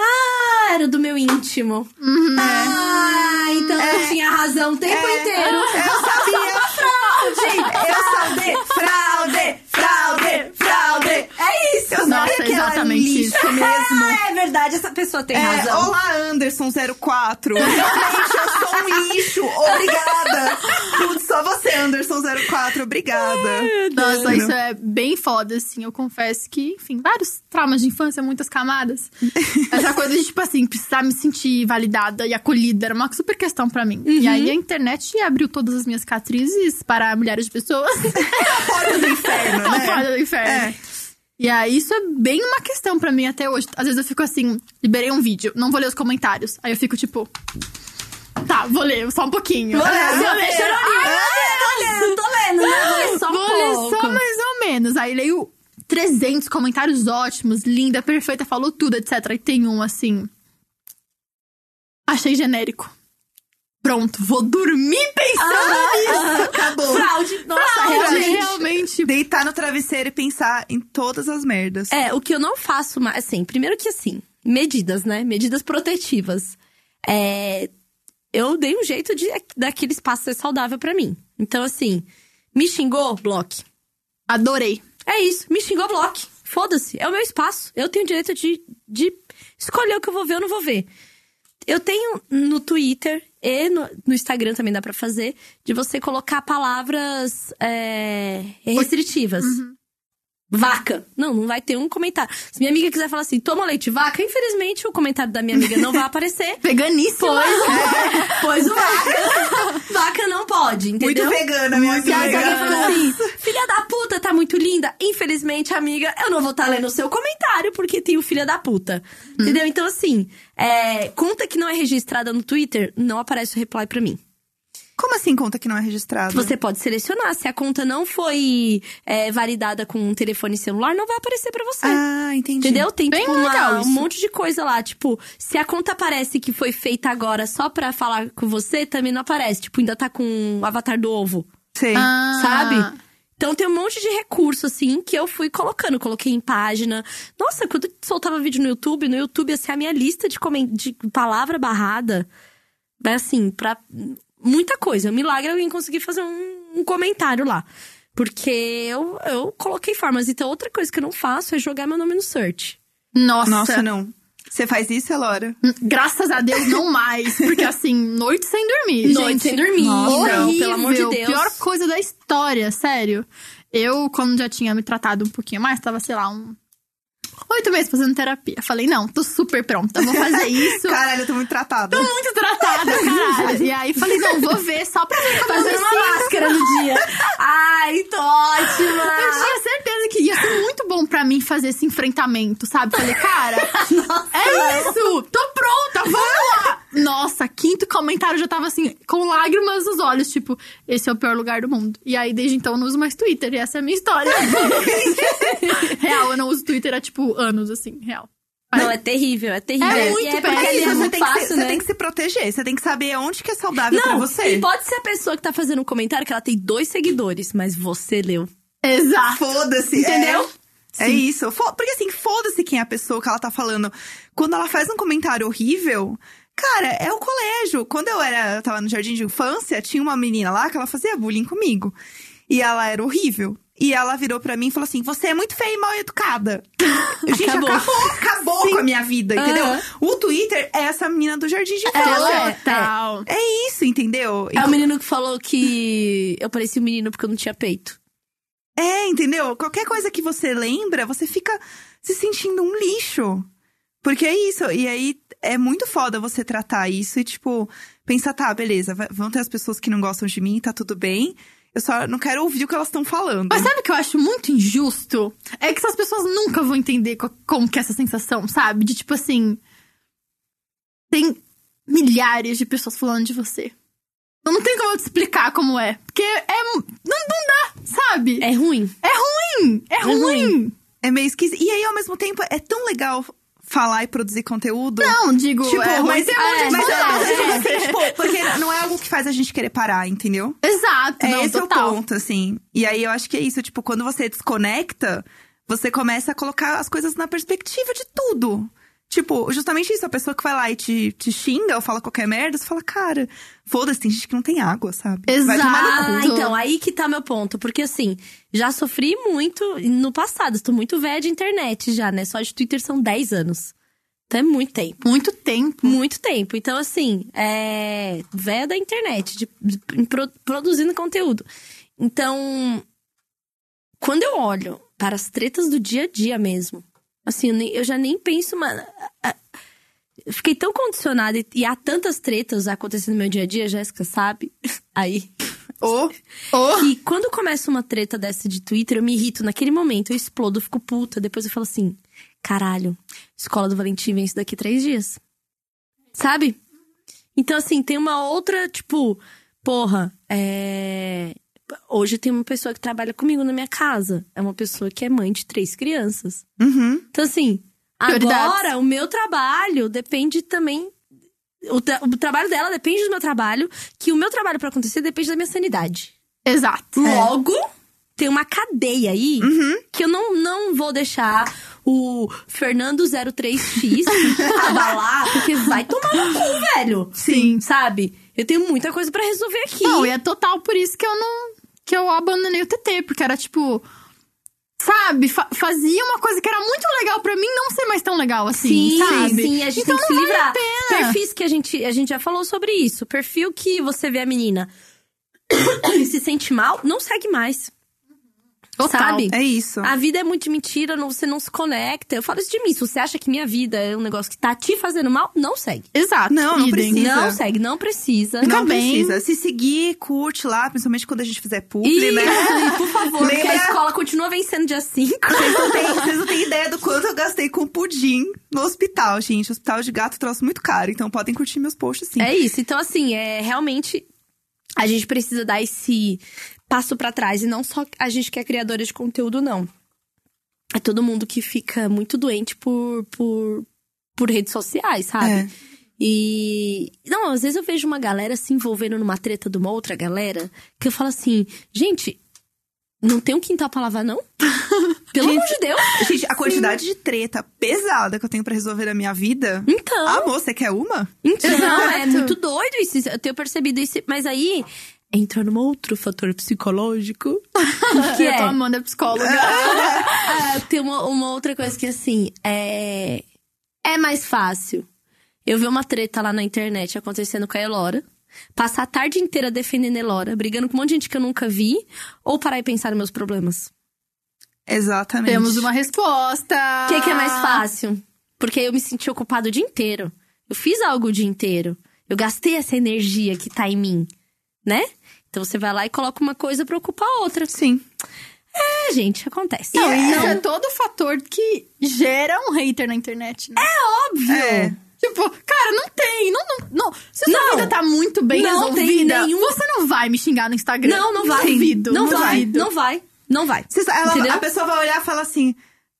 Ah, era do meu íntimo. Ah, então eu tinha razão o tempo É, inteiro. Eu sabia! Fraude! Eu sabia! Fraude! Eu Nossa, sabia que exatamente isso. mesmo. Ah, é verdade, essa pessoa tem É, razão. olá, Anderson04. Realmente, eu sou um lixo. Obrigada. Putz, só você, Anderson04. Obrigada. Nossa, isso é bem foda, assim. Eu confesso que, enfim, vários traumas de infância, muitas camadas. Essa coisa de, tipo assim, precisar me sentir validada e acolhida era uma super questão pra mim. E aí a internet abriu todas as minhas cicatrizes para milhares de pessoas. Porta do inferno, É né? porta do inferno. É. E aí, isso é bem uma questão pra mim até hoje. Às vezes eu fico assim, liberei um vídeo, não vou ler os comentários. Aí eu fico tipo. Tá, vou ler só um pouquinho. Vou ler, Ah, vou ler. Ah, tô lendo, tô lendo, né? Vou ler só um ler pouco. só mais ou menos. Aí leio 300 comentários ótimos, linda, perfeita, falou tudo, etc. Aí tem um assim. Achei genérico. Pronto, vou dormir pensando nisso. Acabou. Fraude. Nossa, Realmente, realmente. realmente. Deitar no travesseiro e pensar em todas as merdas. É, o que eu não faço mais, assim, primeiro que assim, medidas, né? Medidas protetivas. É, eu dei um jeito de daquele espaço ser saudável pra mim. Então, assim, me xingou, bloque. Adorei. É isso, me xingou, bloque. Foda-se, é o meu espaço. Eu tenho direito de, de escolher o que eu vou ver ou não vou ver. Eu tenho no Twitter e no, no Instagram também dá pra fazer, de você colocar palavras é, restritivas. Vaca. Não, não vai ter um comentário. Se minha amiga quiser falar assim, toma leite vaca, infelizmente o comentário da minha amiga não vai aparecer. Veganíssima. Pois, pois o vaca. vaca não pode, entendeu? Muito vegana, minha Se alguém amiga. falar assim, filha da puta, tá muito linda. Infelizmente, amiga, eu não vou estar lendo o seu comentário porque tem o filha da puta. Entendeu? Então, assim, é, conta que não é registrada no Twitter, não aparece o reply pra mim. Como assim conta que não é registrada? Você pode selecionar. Se a conta não foi é, validada com um telefone celular, não vai aparecer pra você. Ah, entendi. Entendeu? Tem Bem tipo, uma- um monte de coisa lá. Tipo, se a conta aparece que foi feita agora só pra falar com você, também não aparece. Tipo, ainda tá com o avatar do ovo, Sei. Ah. sabe? Então tem um monte de recurso, assim, que eu fui colocando. Coloquei em página. Nossa, quando eu soltava vídeo no YouTube, no YouTube, assim, a minha lista de, comen- de palavra barrada vai assim, pra muita coisa. Um milagre alguém conseguir fazer um, um comentário lá. Porque eu, eu coloquei formas. Então, outra coisa que eu não faço é jogar meu nome no search. Nossa, Nossa, não. Você faz isso, Elora? graças a Deus não mais. Porque assim, noite sem dormir. Noite gente. sem dormir. Nossa, Não, Horrível, pelo amor de Deus. Pior coisa da história, sério. Eu, quando já tinha me tratado um pouquinho mais, tava, sei lá, um. Oito meses fazendo terapia. Falei, não, tô super pronta, vou fazer isso. Caralho, eu tô muito tratada. Tô muito tratada, caralho. E aí falei, não, vou ver só pra ver como Fazendo uma máscara no dia. Ai, tô ótima! Eu tinha certeza que ia ser muito bom pra mim fazer esse enfrentamento, sabe? Falei, cara, é isso! Tô pronta, vamos lá! Nossa, quinto comentário já tava assim, com lágrimas nos olhos, tipo, esse é o pior lugar do mundo. E aí, desde então, eu não uso mais Twitter, e essa é a minha história. real, eu não uso Twitter há, tipo, anos, assim, real. Não, é terrível, é terrível. É E muito é péssimo. é você, muito tem que, fácil, se, né? você tem que se proteger. Você tem que saber onde que é saudável pra Não, você. e pode ser a pessoa que tá fazendo um comentário que ela tem dois seguidores, mas você leu. Exato. Foda-se. Entendeu? É, é isso. Fo- Porque assim, foda-se quem é a pessoa que ela tá falando. Quando ela faz um comentário horrível. Cara, é o colégio. Quando eu era, eu tava no jardim de infância, tinha uma menina lá que ela fazia bullying comigo. E ela era horrível. E ela virou pra mim e falou assim: Você é muito feia e mal educada. Gente, Acabou. acabou, acabou, com a minha vida, entendeu? Aham. O Twitter é essa menina do jardim de infância. Ela é. Total. É isso, entendeu? É o menino que falou que eu parecia um menino porque eu não tinha peito. É, entendeu? Qualquer coisa que você lembra, você fica se sentindo um lixo. Porque é isso. E aí é muito foda você tratar isso e, tipo, pensar, tá, beleza, vão ter as pessoas que não gostam de mim, tá tudo bem. Eu só não quero ouvir o que elas estão falando. Mas sabe o que eu acho muito injusto? É que essas pessoas nunca vão entender co- como que é essa sensação, sabe? De tipo assim. Tem milhares de pessoas falando de você. Então não tem como eu te explicar como é. Porque é. Não, não dá, sabe? É ruim. É ruim! É ruim! É meio esquisito. E aí, ao mesmo tempo, é tão legal falar e produzir conteúdo. Não, digo, Tipo, é mas, ter um monte de mas é, tipo assim, tipo, porque não é algo que faz a gente querer parar, entendeu? Exato, É não, esse total. o ponto, assim. E aí eu acho que é isso, tipo, quando você desconecta, você começa a colocar as coisas na perspectiva de tudo. Tipo, justamente isso, a pessoa que vai lá e te, te xinga ou fala qualquer merda, você fala, cara, foda-se, tem gente que não tem água, sabe? Cu. Ah, então, aí que tá meu ponto. Porque assim, já sofri muito no passado. Estou muito velha de internet já, né? Só de Twitter são 10 anos. Então é muito tempo. Muito tempo. Muito tempo. Então, assim, é. Véia da internet, de, de- pro- produzindo conteúdo. Então, quando eu olho para as tretas do dia a dia mesmo, assim, eu, nem- eu já nem penso, mano. fiquei tão condicionada e, e há tantas tretas acontecendo no meu dia a dia, Jéssica sabe. Aí. Ô, Que quando começa uma treta dessa de Twitter, eu me irrito naquele momento, eu explodo, eu fico puta. Depois eu falo assim: caralho, escola do Valentim vem isso daqui três dias. Sabe? Então, assim, tem uma outra, tipo, porra, é. Hoje tem uma pessoa que trabalha comigo na minha casa. É uma pessoa que é mãe de três crianças. uhum. Então, assim, agora o meu trabalho depende também. O, tra- o trabalho dela depende do meu trabalho, que o meu trabalho pra acontecer depende da minha sanidade. Exato. Logo, tem uma cadeia aí Uhum. que eu não, não vou deixar o Fernando 03X abalar, porque vai tomar no cu, velho. Sim. Sabe? Eu tenho muita coisa pra resolver aqui. Não, e é total por isso que eu não. Que eu abandonei o TT, porque era tipo. Sabe, fa- fazia uma coisa que era muito legal pra mim não ser mais tão legal assim, Sim, sabe? sim, a gente então tem que se não vale livrar. a pena. Perfis que a gente, a gente já falou sobre isso. Perfil que você vê a menina e se sente mal, não segue mais. Total. Sabe? É isso. A vida é muito de mentira, não- você não se conecta. Eu falo isso de mim. Se você acha que minha vida é um negócio que tá te fazendo mal, não segue. Exato. Não, não precisa. Não segue, não precisa. Fica Não bem. precisa. Se seguir, curte lá, principalmente quando a gente fizer publi, Isso, né? e por favor, porque a Lembra- escola continua vencendo dia 5. Vocês não, têm, vocês não têm ideia do quanto eu gastei com pudim no hospital, gente. Hospital de gato trouxe muito caro, então podem curtir meus posts sim. É isso. Então, assim, é realmente. a gente precisa dar esse passo pra trás. E não só a gente que é criadora de conteúdo, não. É todo mundo que fica muito doente por, por, por redes sociais, sabe? É. E. Não, às vezes eu vejo uma galera se envolvendo numa treta de uma outra galera que eu falo assim, gente, não tem um quintal pra lavar, não? Pelo amor de Deus! Gente, a quantidade de treta pesada que eu tenho pra resolver na minha vida. Então. Ah, moça, você quer uma? Então, é muito doido isso. Eu tenho percebido isso. Mas aí entra num outro fator psicológico. Que eu tô é. amando a psicóloga. Ah, tem uma, uma outra coisa que, assim, é. É mais fácil. Eu vi uma treta lá na internet acontecendo com a Elora. Passar a tarde inteira defendendo a Elora, brigando com um monte de gente que eu nunca vi, ou parar e pensar nos meus problemas. Exatamente. Temos uma resposta. O que, que é mais fácil? Porque eu me senti ocupado o dia inteiro. Eu fiz algo o dia inteiro. Eu gastei essa energia que tá em mim, né? Então você vai lá e coloca uma coisa pra ocupar a outra. Sim. É, gente, acontece. Não, isso é todo fator que gera um hater na internet, né? óbvio. É. Tipo, cara, não tem. Não, não, não. Se a sua Não. vida tá muito bem Não tem resolvida, nenhum- você não vai me xingar no Instagram. Não, não vai. Duvido, não vai. duvido. Não vai. Não vai. Você ela- a pessoa vai olhar e falar assim: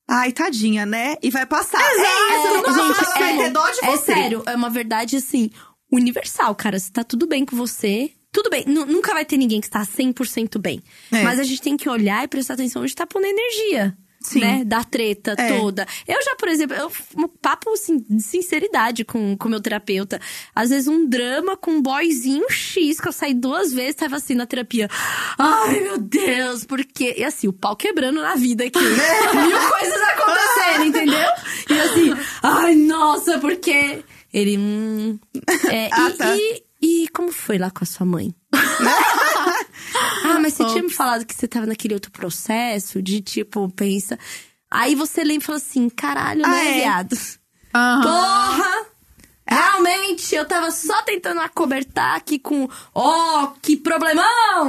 ai, tadinha, né? E vai passar. É, É, gente, ela vai ter dó de é você. sério, é uma verdade assim, universal, cara. Se tá tudo bem com você, tudo bem. Nu- nunca vai ter ninguém que está 100% bem. É. Mas a gente tem que olhar e prestar atenção onde tá pondo energia. Sim. Né? Da treta É. toda. Eu já, por exemplo, eu, um papo assim, de sinceridade com o meu terapeuta. Às vezes um drama com um boyzinho X, que eu saí duas vezes, tava assim na terapia. Ai, meu Deus, por quê? E assim, o pau quebrando na vida aqui. Mil coisas acontecendo, entendeu? E assim, ai, nossa, por quê? Ele, hum. É, Ah, e, tá. e, e como foi lá com a sua mãe? ah, mas você tinha me falado que você tava naquele outro processo de tipo, pensa. Aí você lembra e fala assim: caralho, Ah, né, é? viado? Aham. Porra! Realmente, eu tava só tentando acobertar aqui com. Ó, que problemão!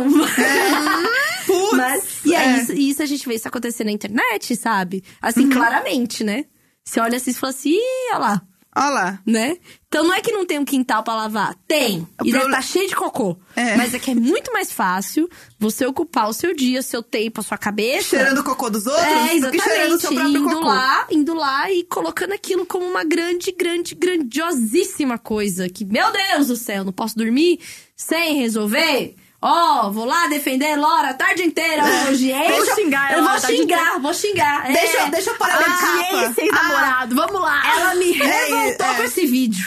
Putz, Mas, e aí, é. isso, isso a gente vê isso acontecer na internet, sabe? Assim, claramente, né? Você olha assim e fala assim, ih, olha lá, Olha lá. né? Então não é que não tem um quintal pra lavar. Tem. O E deve proble- tá cheio de cocô. É. Mas é que é muito mais fácil você ocupar o seu dia, seu tempo, a sua cabeça. Cheirando o cocô dos outros É, do que cheirando o exatamente. seu próprio Indo cocô. lá, indo lá e colocando aquilo como uma grande, grande, grandiosíssima coisa. Que, meu Deus do céu, não posso dormir sem resolver. Ó, vou lá defender Lora a tarde inteira hoje, hein? Vou xingar Eu vou xingar, vou xingar. é. Deixa, deixa eu parar minha Audiência, capa. ex-namorado, vamos lá. Me revoltou é. com esse vídeo.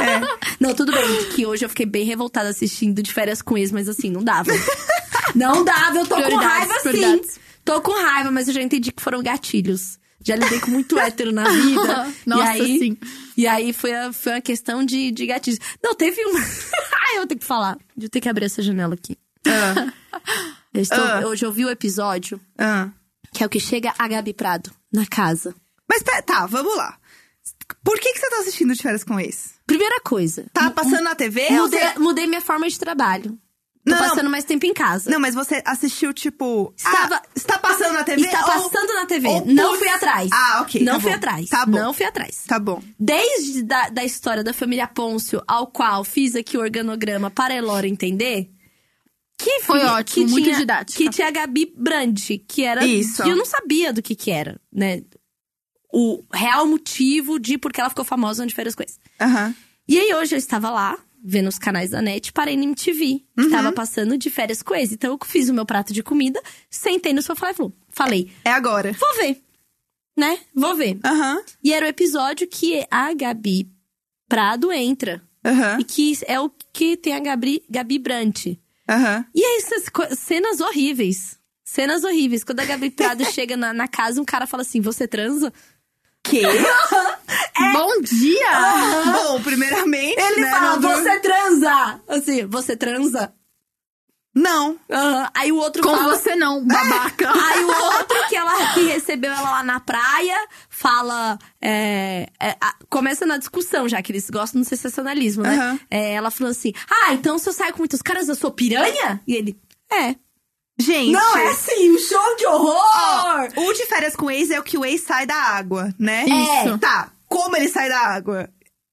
Não, tudo bem, que hoje eu fiquei bem revoltada assistindo de férias com ex, mas assim, não dava. não dava, eu tô com Prioridades, raiva sim. Tô com raiva, mas eu já entendi que foram gatilhos. Já lidei com muito hétero na vida. Nossa, e aí, sim. E aí foi, a- foi uma questão de, de gatilhos. Não, teve uma. Ai, eu ter que falar. Eu tenho que abrir essa janela aqui. Ah, Eu estou- Ah. Hoje eu vi o episódio ah. que é o que chega a Gabi Prado na casa. Mas pe- tá, vamos lá. Por que, que você tá assistindo de férias com esse? Primeira coisa. Tá passando na TV? Mudei, você- mudei minha forma de trabalho. Tô Não. passando mais tempo em casa. Não, mas você assistiu, tipo. Estava- Ah, está passando na TV? Está ou- passando na TV. Não fui atrás. Ah, ok. Não tá fui bom. atrás. Tá bom. Não fui atrás. Tá bom. Desde da, da história da família Pôncio, ao qual fiz aqui o organograma para a Elora entender. Que Foi fi- ótimo, que muito tinha, didática. Que tinha a Gabi Brandt, que era. Isso. Que eu não sabia do que que era, né? O real motivo de porque ela ficou famosa onde fez as coisas. Aham. E aí hoje eu estava lá, vendo os canais da net, parei na MTV, que Uhum. tava passando de férias com eles. Então eu fiz o meu prato de comida, sentei no sofá e falou- falei, É agora. vou ver. Né? Vou ver. Aham. E era o episódio que a Gabi Prado entra. Aham. E que é o que tem a Gabi, Gabi Brandt. Aham. E aí, essas co- cenas horríveis. Cenas horríveis. Quando a Gabi Prado chega na, na casa, um cara fala assim: Você transa? Que? Bom dia! Bom, primeiramente. Ele né, fala: não dur- Você transa! Assim, você transa? Não. Aham. Aí o outro Com fala. você não, babaca. Aí o outro que ela que recebeu ela lá na praia fala. é, é, a- começa na discussão, já que eles gostam do sensacionalismo, né? É, ela falou assim: Ah, então se eu saio com muitos caras, eu sou piranha? E ele. É. Gente. Não, é assim, um show de horror! O de férias com o ex é o que o ex sai da água, né? Isso. Tá. Como ele sai da água?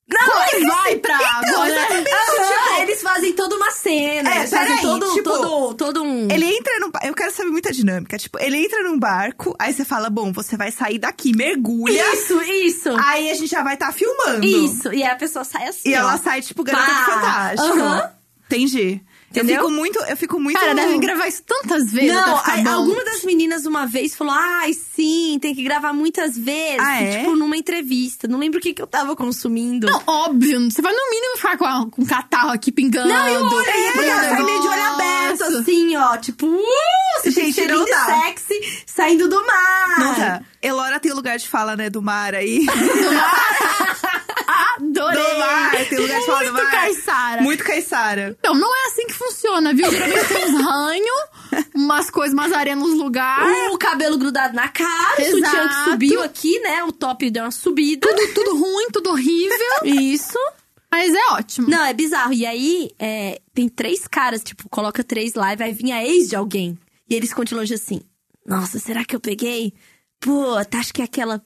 Não, é que vai assim- pra água, né? Aham, eles fazem toda uma cena. É, fazem peraí, todo, tipo, todo, todo um. Ele entra num. Eu quero saber muita dinâmica. Tipo, ele entra num barco, aí você fala: bom, você vai sair daqui, mergulha. Isso, isso. Aí a gente já vai estar filmando. Isso. E aí a pessoa sai assim. E ó. ela sai, tipo, garota de Pá. fantástico. Aham. Entendi. Entendeu? Eu fico muito. Eu fico muito. Cara, devem gravar isso tantas vezes Não, bom. alguma das meninas uma vez falou: ai, sim, tem que gravar muitas vezes. Ah, é? Tipo, numa entrevista. Não lembro o que, que eu tava consumindo. Não, óbvio. Você vai no mínimo ficar com, a- com um catarro aqui pingando. Não, e o olho, é, sai meio de olho aberto, Nossa. assim, ó. Tipo, uh, você tem Gente, cheirinho não de dá. sexy saindo do mar. Não tá. Elora tem lugar de fala, né, do mar aí. Adorei. Do mar, tem lugar de fala do Muito mar. Caissara. Muito caiçara. Não, não é assim que funciona, viu? Geralmente tem uns ranhos, umas coisas, umas areias nos lugares. O cabelo grudado na cara, o sutiã que Exato. subiu aqui, né? O top deu uma subida. Tudo, tudo ruim, tudo horrível. Isso. Mas é ótimo. Não, é bizarro. E aí, é, tem três caras, tipo, coloca três lá e vai vir a ex de alguém. E eles continuam assim: Nossa, será que eu peguei? Pô, acho que é aquela.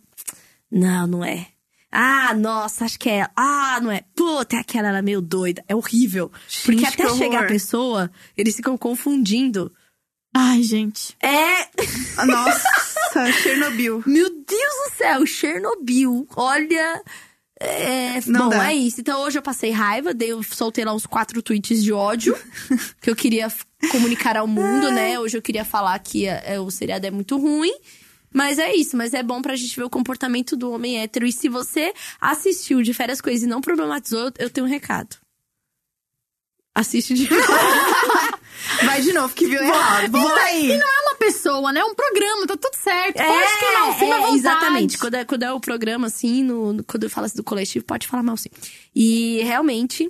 Não, não é. Ah, nossa, acho que é. Ah, não é. Puta, é aquela, ela é meio doida. É horrível. Porque Gente, até que chegar a pessoa, eles ficam confundindo. Ai, gente. É. Nossa, Chernobyl. Meu Deus do céu, Chernobyl. Olha. É, Não bom, dá. é isso. Então hoje eu passei raiva, dei, soltei lá uns quatro tweets de ódio que eu queria comunicar ao mundo, né? Hoje eu queria falar que é, é, o seriado é muito ruim. Mas é isso, mas é bom pra gente ver o comportamento do homem hétero. E se você assistiu de férias coisas e não problematizou, eu- tenho um recado. Assiste de Vai de novo, que viu errado. Volta aí. E não é uma pessoa, né? É um programa, tá tudo certo. Pode queimar o filme à vontade. É, Exatamente. Quando é, quando é o programa, assim, no, no- quando eu falo assim do coletivo, pode falar mal, sim. E realmente,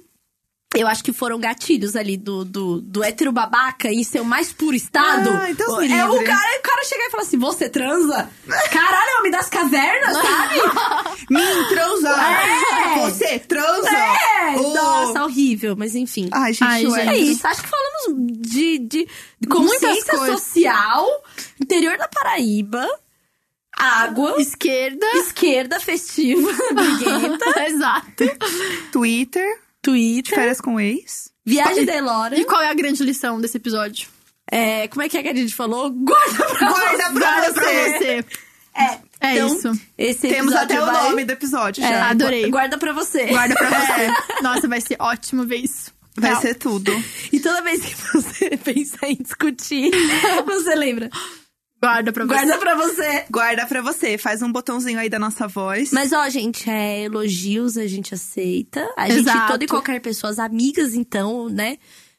eu acho que foram gatilhos ali do, do, do hétero babaca em seu mais puro estado. Ah, então é o cara, o cara chegar e falar assim: você transa? Caralho, homem das cavernas, sabe? Mim, transa. É. Você transa. É! Oh. Nossa, horrível, mas enfim. Ai, gente, Ai, ué. É isso, acho que falamos de, de consciência Muitas coisas. social, interior da Paraíba, água, Esquerda. esquerda festiva, briguenta, Exato. Twitter, Twitter, férias com ex. viagem da Elora. E qual é a grande lição desse episódio? É, como é que é que a gente falou? Guarda pra Guarda você. Guarda pra você. É, É então, isso. Esse Temos até o vai- nome do episódio É, já. Adorei. Guarda pra você. Guarda pra você. Nossa, vai ser ótimo ver isso. Vai Real. ser tudo. E toda vez que você pensa em discutir, você lembra. Guarda pra você. Guarda pra você. Guarda pra você. Faz um botãozinho aí da nossa voz. Mas, ó, gente, é, elogios a gente aceita. A gente, Exato. toda e qualquer pessoa, as amigas, então, né?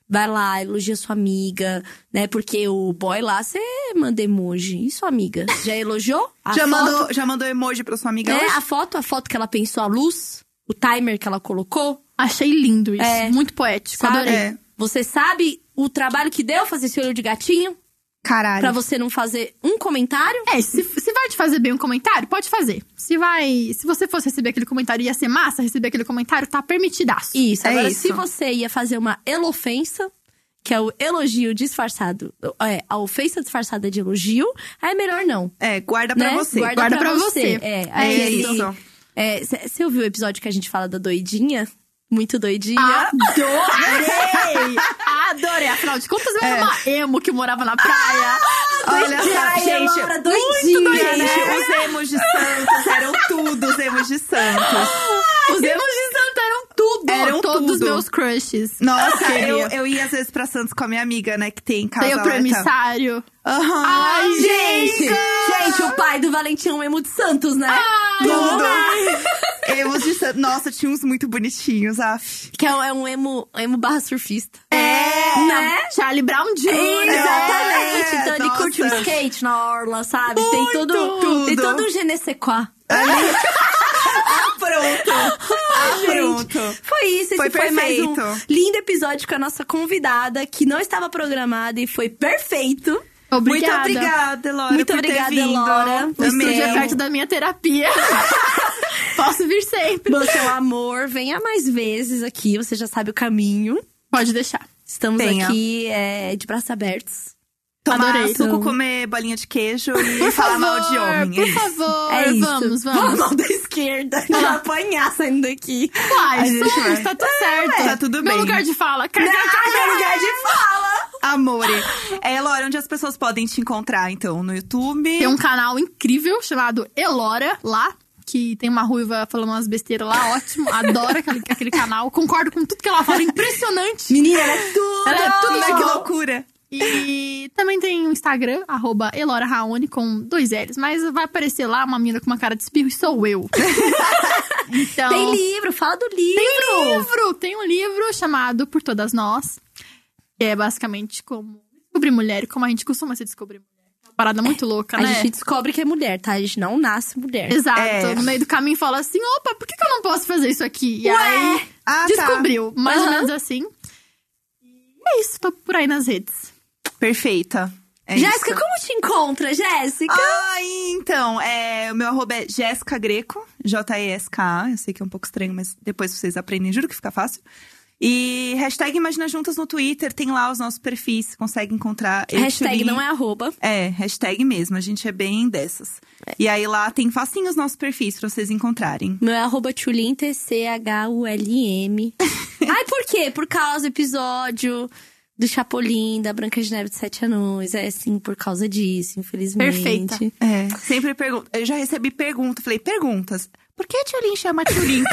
Vai lá, elogia sua amiga, né? Porque o boy lá, você manda emoji. E sua amiga? Já elogiou? A já, foto? mandou, já mandou emoji pra sua amiga É, hoje? a foto, a foto que ela pensou, a luz, o timer que ela colocou. Achei lindo isso. É. Muito poético. Sabe? Adorei. É. Você sabe o trabalho que deu fazer esse olho de gatinho? Caralho. Pra você não fazer um comentário? É, se, se vai te fazer bem um comentário, pode fazer. Se vai. Se você fosse receber aquele comentário ia ser massa receber aquele comentário, tá permitidaço. Isso. É Agora, isso. se você ia fazer uma elofensa, que é o elogio disfarçado, é, a ofensa disfarçada de elogio, aí é melhor não. É, guarda pra né? você. Guarda, Guarda pra, pra você. você. É, É aí isso. Você ouviu o episódio que a gente fala da doidinha? Muito doidinha. Adorei! Adorei! Afinal de contas, eu era uma emo que morava na praia. Olha Doidinha, só, gente. Elora, doidinha, Gente, né? os emos de Santos eram tudo os emos de Santos. Os emos de tudo! Eram todos os tudo. meus crushes. Nossa, eu, eu ia às vezes pra Santos com a minha amiga, né, que tem casa Tem o premissário. tá? Aham. Ai, Gente, gente, o pai do Valentim é um emo de Santos, né? Tudo. Emos de Santos. Nossa, tinha uns muito bonitinhos, af. Que é um, é um emo, emo barra surfista. É. Né? Charlie Brown Jr. Exatamente. É, então ele nossa. curte o skate na orla, sabe? tem todo, tudo. tem todo um je ne Ah, pronto. Ah, Gente, pronto. Foi isso, Foi esse foi mais um perfeito. lindo episódio com a nossa convidada, que não estava programada e foi perfeito. Obrigada. Muito obrigada, Elora, Muito por obrigada, ter vindo. Elora. O estúdio é perto da minha terapia. Posso vir sempre. Você é um amor, venha mais vezes aqui, você já sabe o caminho. Pode deixar. Estamos Venha. aqui é, de braços abertos. Tomar Adorei. suco, Então. comer bolinha de queijo e falar mal de homem. é Por favor, É isso. vamos, Fala vamos. esquerda. vou apanhar saindo daqui. Uai, A gente vai. tá tudo certo. tá tudo Meu bem. lugar de fala. Não, meu lugar de fala. Amore. É, Laura, onde as pessoas podem te encontrar, então? No YouTube? Tem um canal incrível chamado Elora lá. Que tem uma ruiva falando umas besteiras lá, ótimo. Adoro aquele, aquele canal. Concordo com tudo que ela fala, impressionante. Menina, ela é tudo. Ela é tudo de que loucura. E também tem o Instagram, arroba Elora Raoni, com dois L's. Mas vai aparecer lá uma mina com uma cara de espirro e sou eu. então, Tem livro, fala do livro. Tem livro! Tem um livro chamado Por Todas Nós. Que é basicamente como descobrir mulher e como a gente costuma se descobrir mulher. É Uma parada muito louca, A né? gente descobre que é mulher, tá? A gente não nasce mulher. Exato. É. No meio do caminho fala assim: opa, por que, que eu não posso fazer isso aqui? E Ué. aí Ah, descobriu. Mais ou Aham. menos assim. E é isso, tô por aí nas redes. Perfeita. É Jéssica, isso. como te encontra, Jéssica? Ai, então, é, o meu arroba é Jéssica Greco, J-E-S-K-A. Eu sei que é um pouco estranho, mas depois vocês aprendem, juro que fica fácil. E hashtag Imagina Juntas no Twitter, tem lá os nossos perfis, consegue encontrar. Hashtag não é arroba. É, hashtag mesmo, a gente é bem dessas. E aí lá tem facinho os nossos perfis pra vocês encontrarem. Meu é arroba Tulin, T-C-H-U-L-M. Ai, por quê? Por causa do episódio do Chapolin, da Branca de Neve de Sete Anões. É assim, por causa disso, infelizmente. Perfeita. É, sempre pergunta. Eu já recebi pergunta, falei, perguntas. Por que a Tchulin chama Tchulin?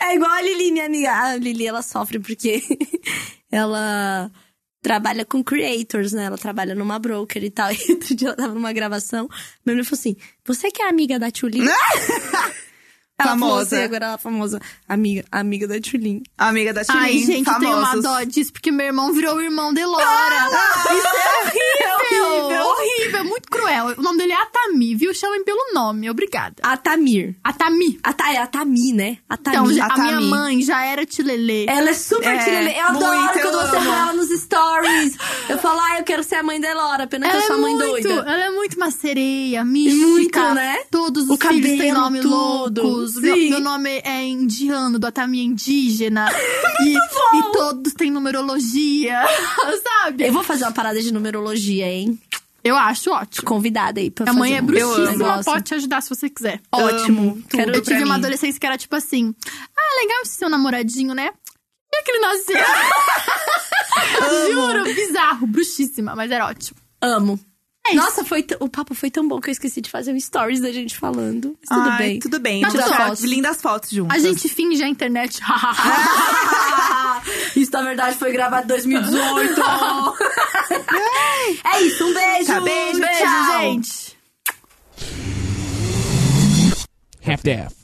É igual a Lili, minha amiga. A Lili, ela sofre porque ela trabalha com creators, né? Ela trabalha numa broker e tal. E outro dia ela tava numa gravação. Meu menino falou assim: Você que é amiga da Tulin? Ela falou Famosa. assim, agora ela é famosa. Amiga, amiga da Tulin. Amiga da Tchulin, Ai, gente, eu tenho uma dó disso, porque meu irmão virou o irmão de Elora. Isso é horrível! horrível. horrível, muito cruel. O nome dele é Atami, viu? Chamem pelo nome, obrigada. A Tamir. Atami. A, Ta, é a Tami, né? A Tami. Então, já- a Atami. minha mãe já era tilelê. Ela é super É, tilelê. Eu adoro muito, quando eu você amo. fala nos stories. Eu falo, ah, eu quero ser a mãe da Elora. Pena que eu sou a mãe muito, doida. ela é muito uma sereia, mística. Muito, né? Todos os O filhos têm nome tudo. loucos. Meu, meu nome é indiano, do Atami é indígena. e, e todos têm numerologia, sabe? Eu vou fazer uma parada de numerologia, hein? Eu acho ótimo. Convidada aí pra Minha mãe é um bruxíssima, negócio. pode te ajudar se você quiser. Ótimo. Quero Eu tive uma mim. adolescência que era tipo assim: Ah, legal esse seu namoradinho, né? E é que ele nasceu? Juro, bizarro, bruxíssima, mas era ótimo. Amo. É. Nossa, foi t- o papo foi tão bom que eu esqueci de fazer um stories da gente falando. Mas tudo Ai, bem. Tudo bem. Tá Tira tudo fotos, lindas fotos juntas. A gente finge a internet. isso, na verdade, foi gravado em 2018. é isso, um beijo. Tá, beijo, Beijo, tchau. gente. half-daff.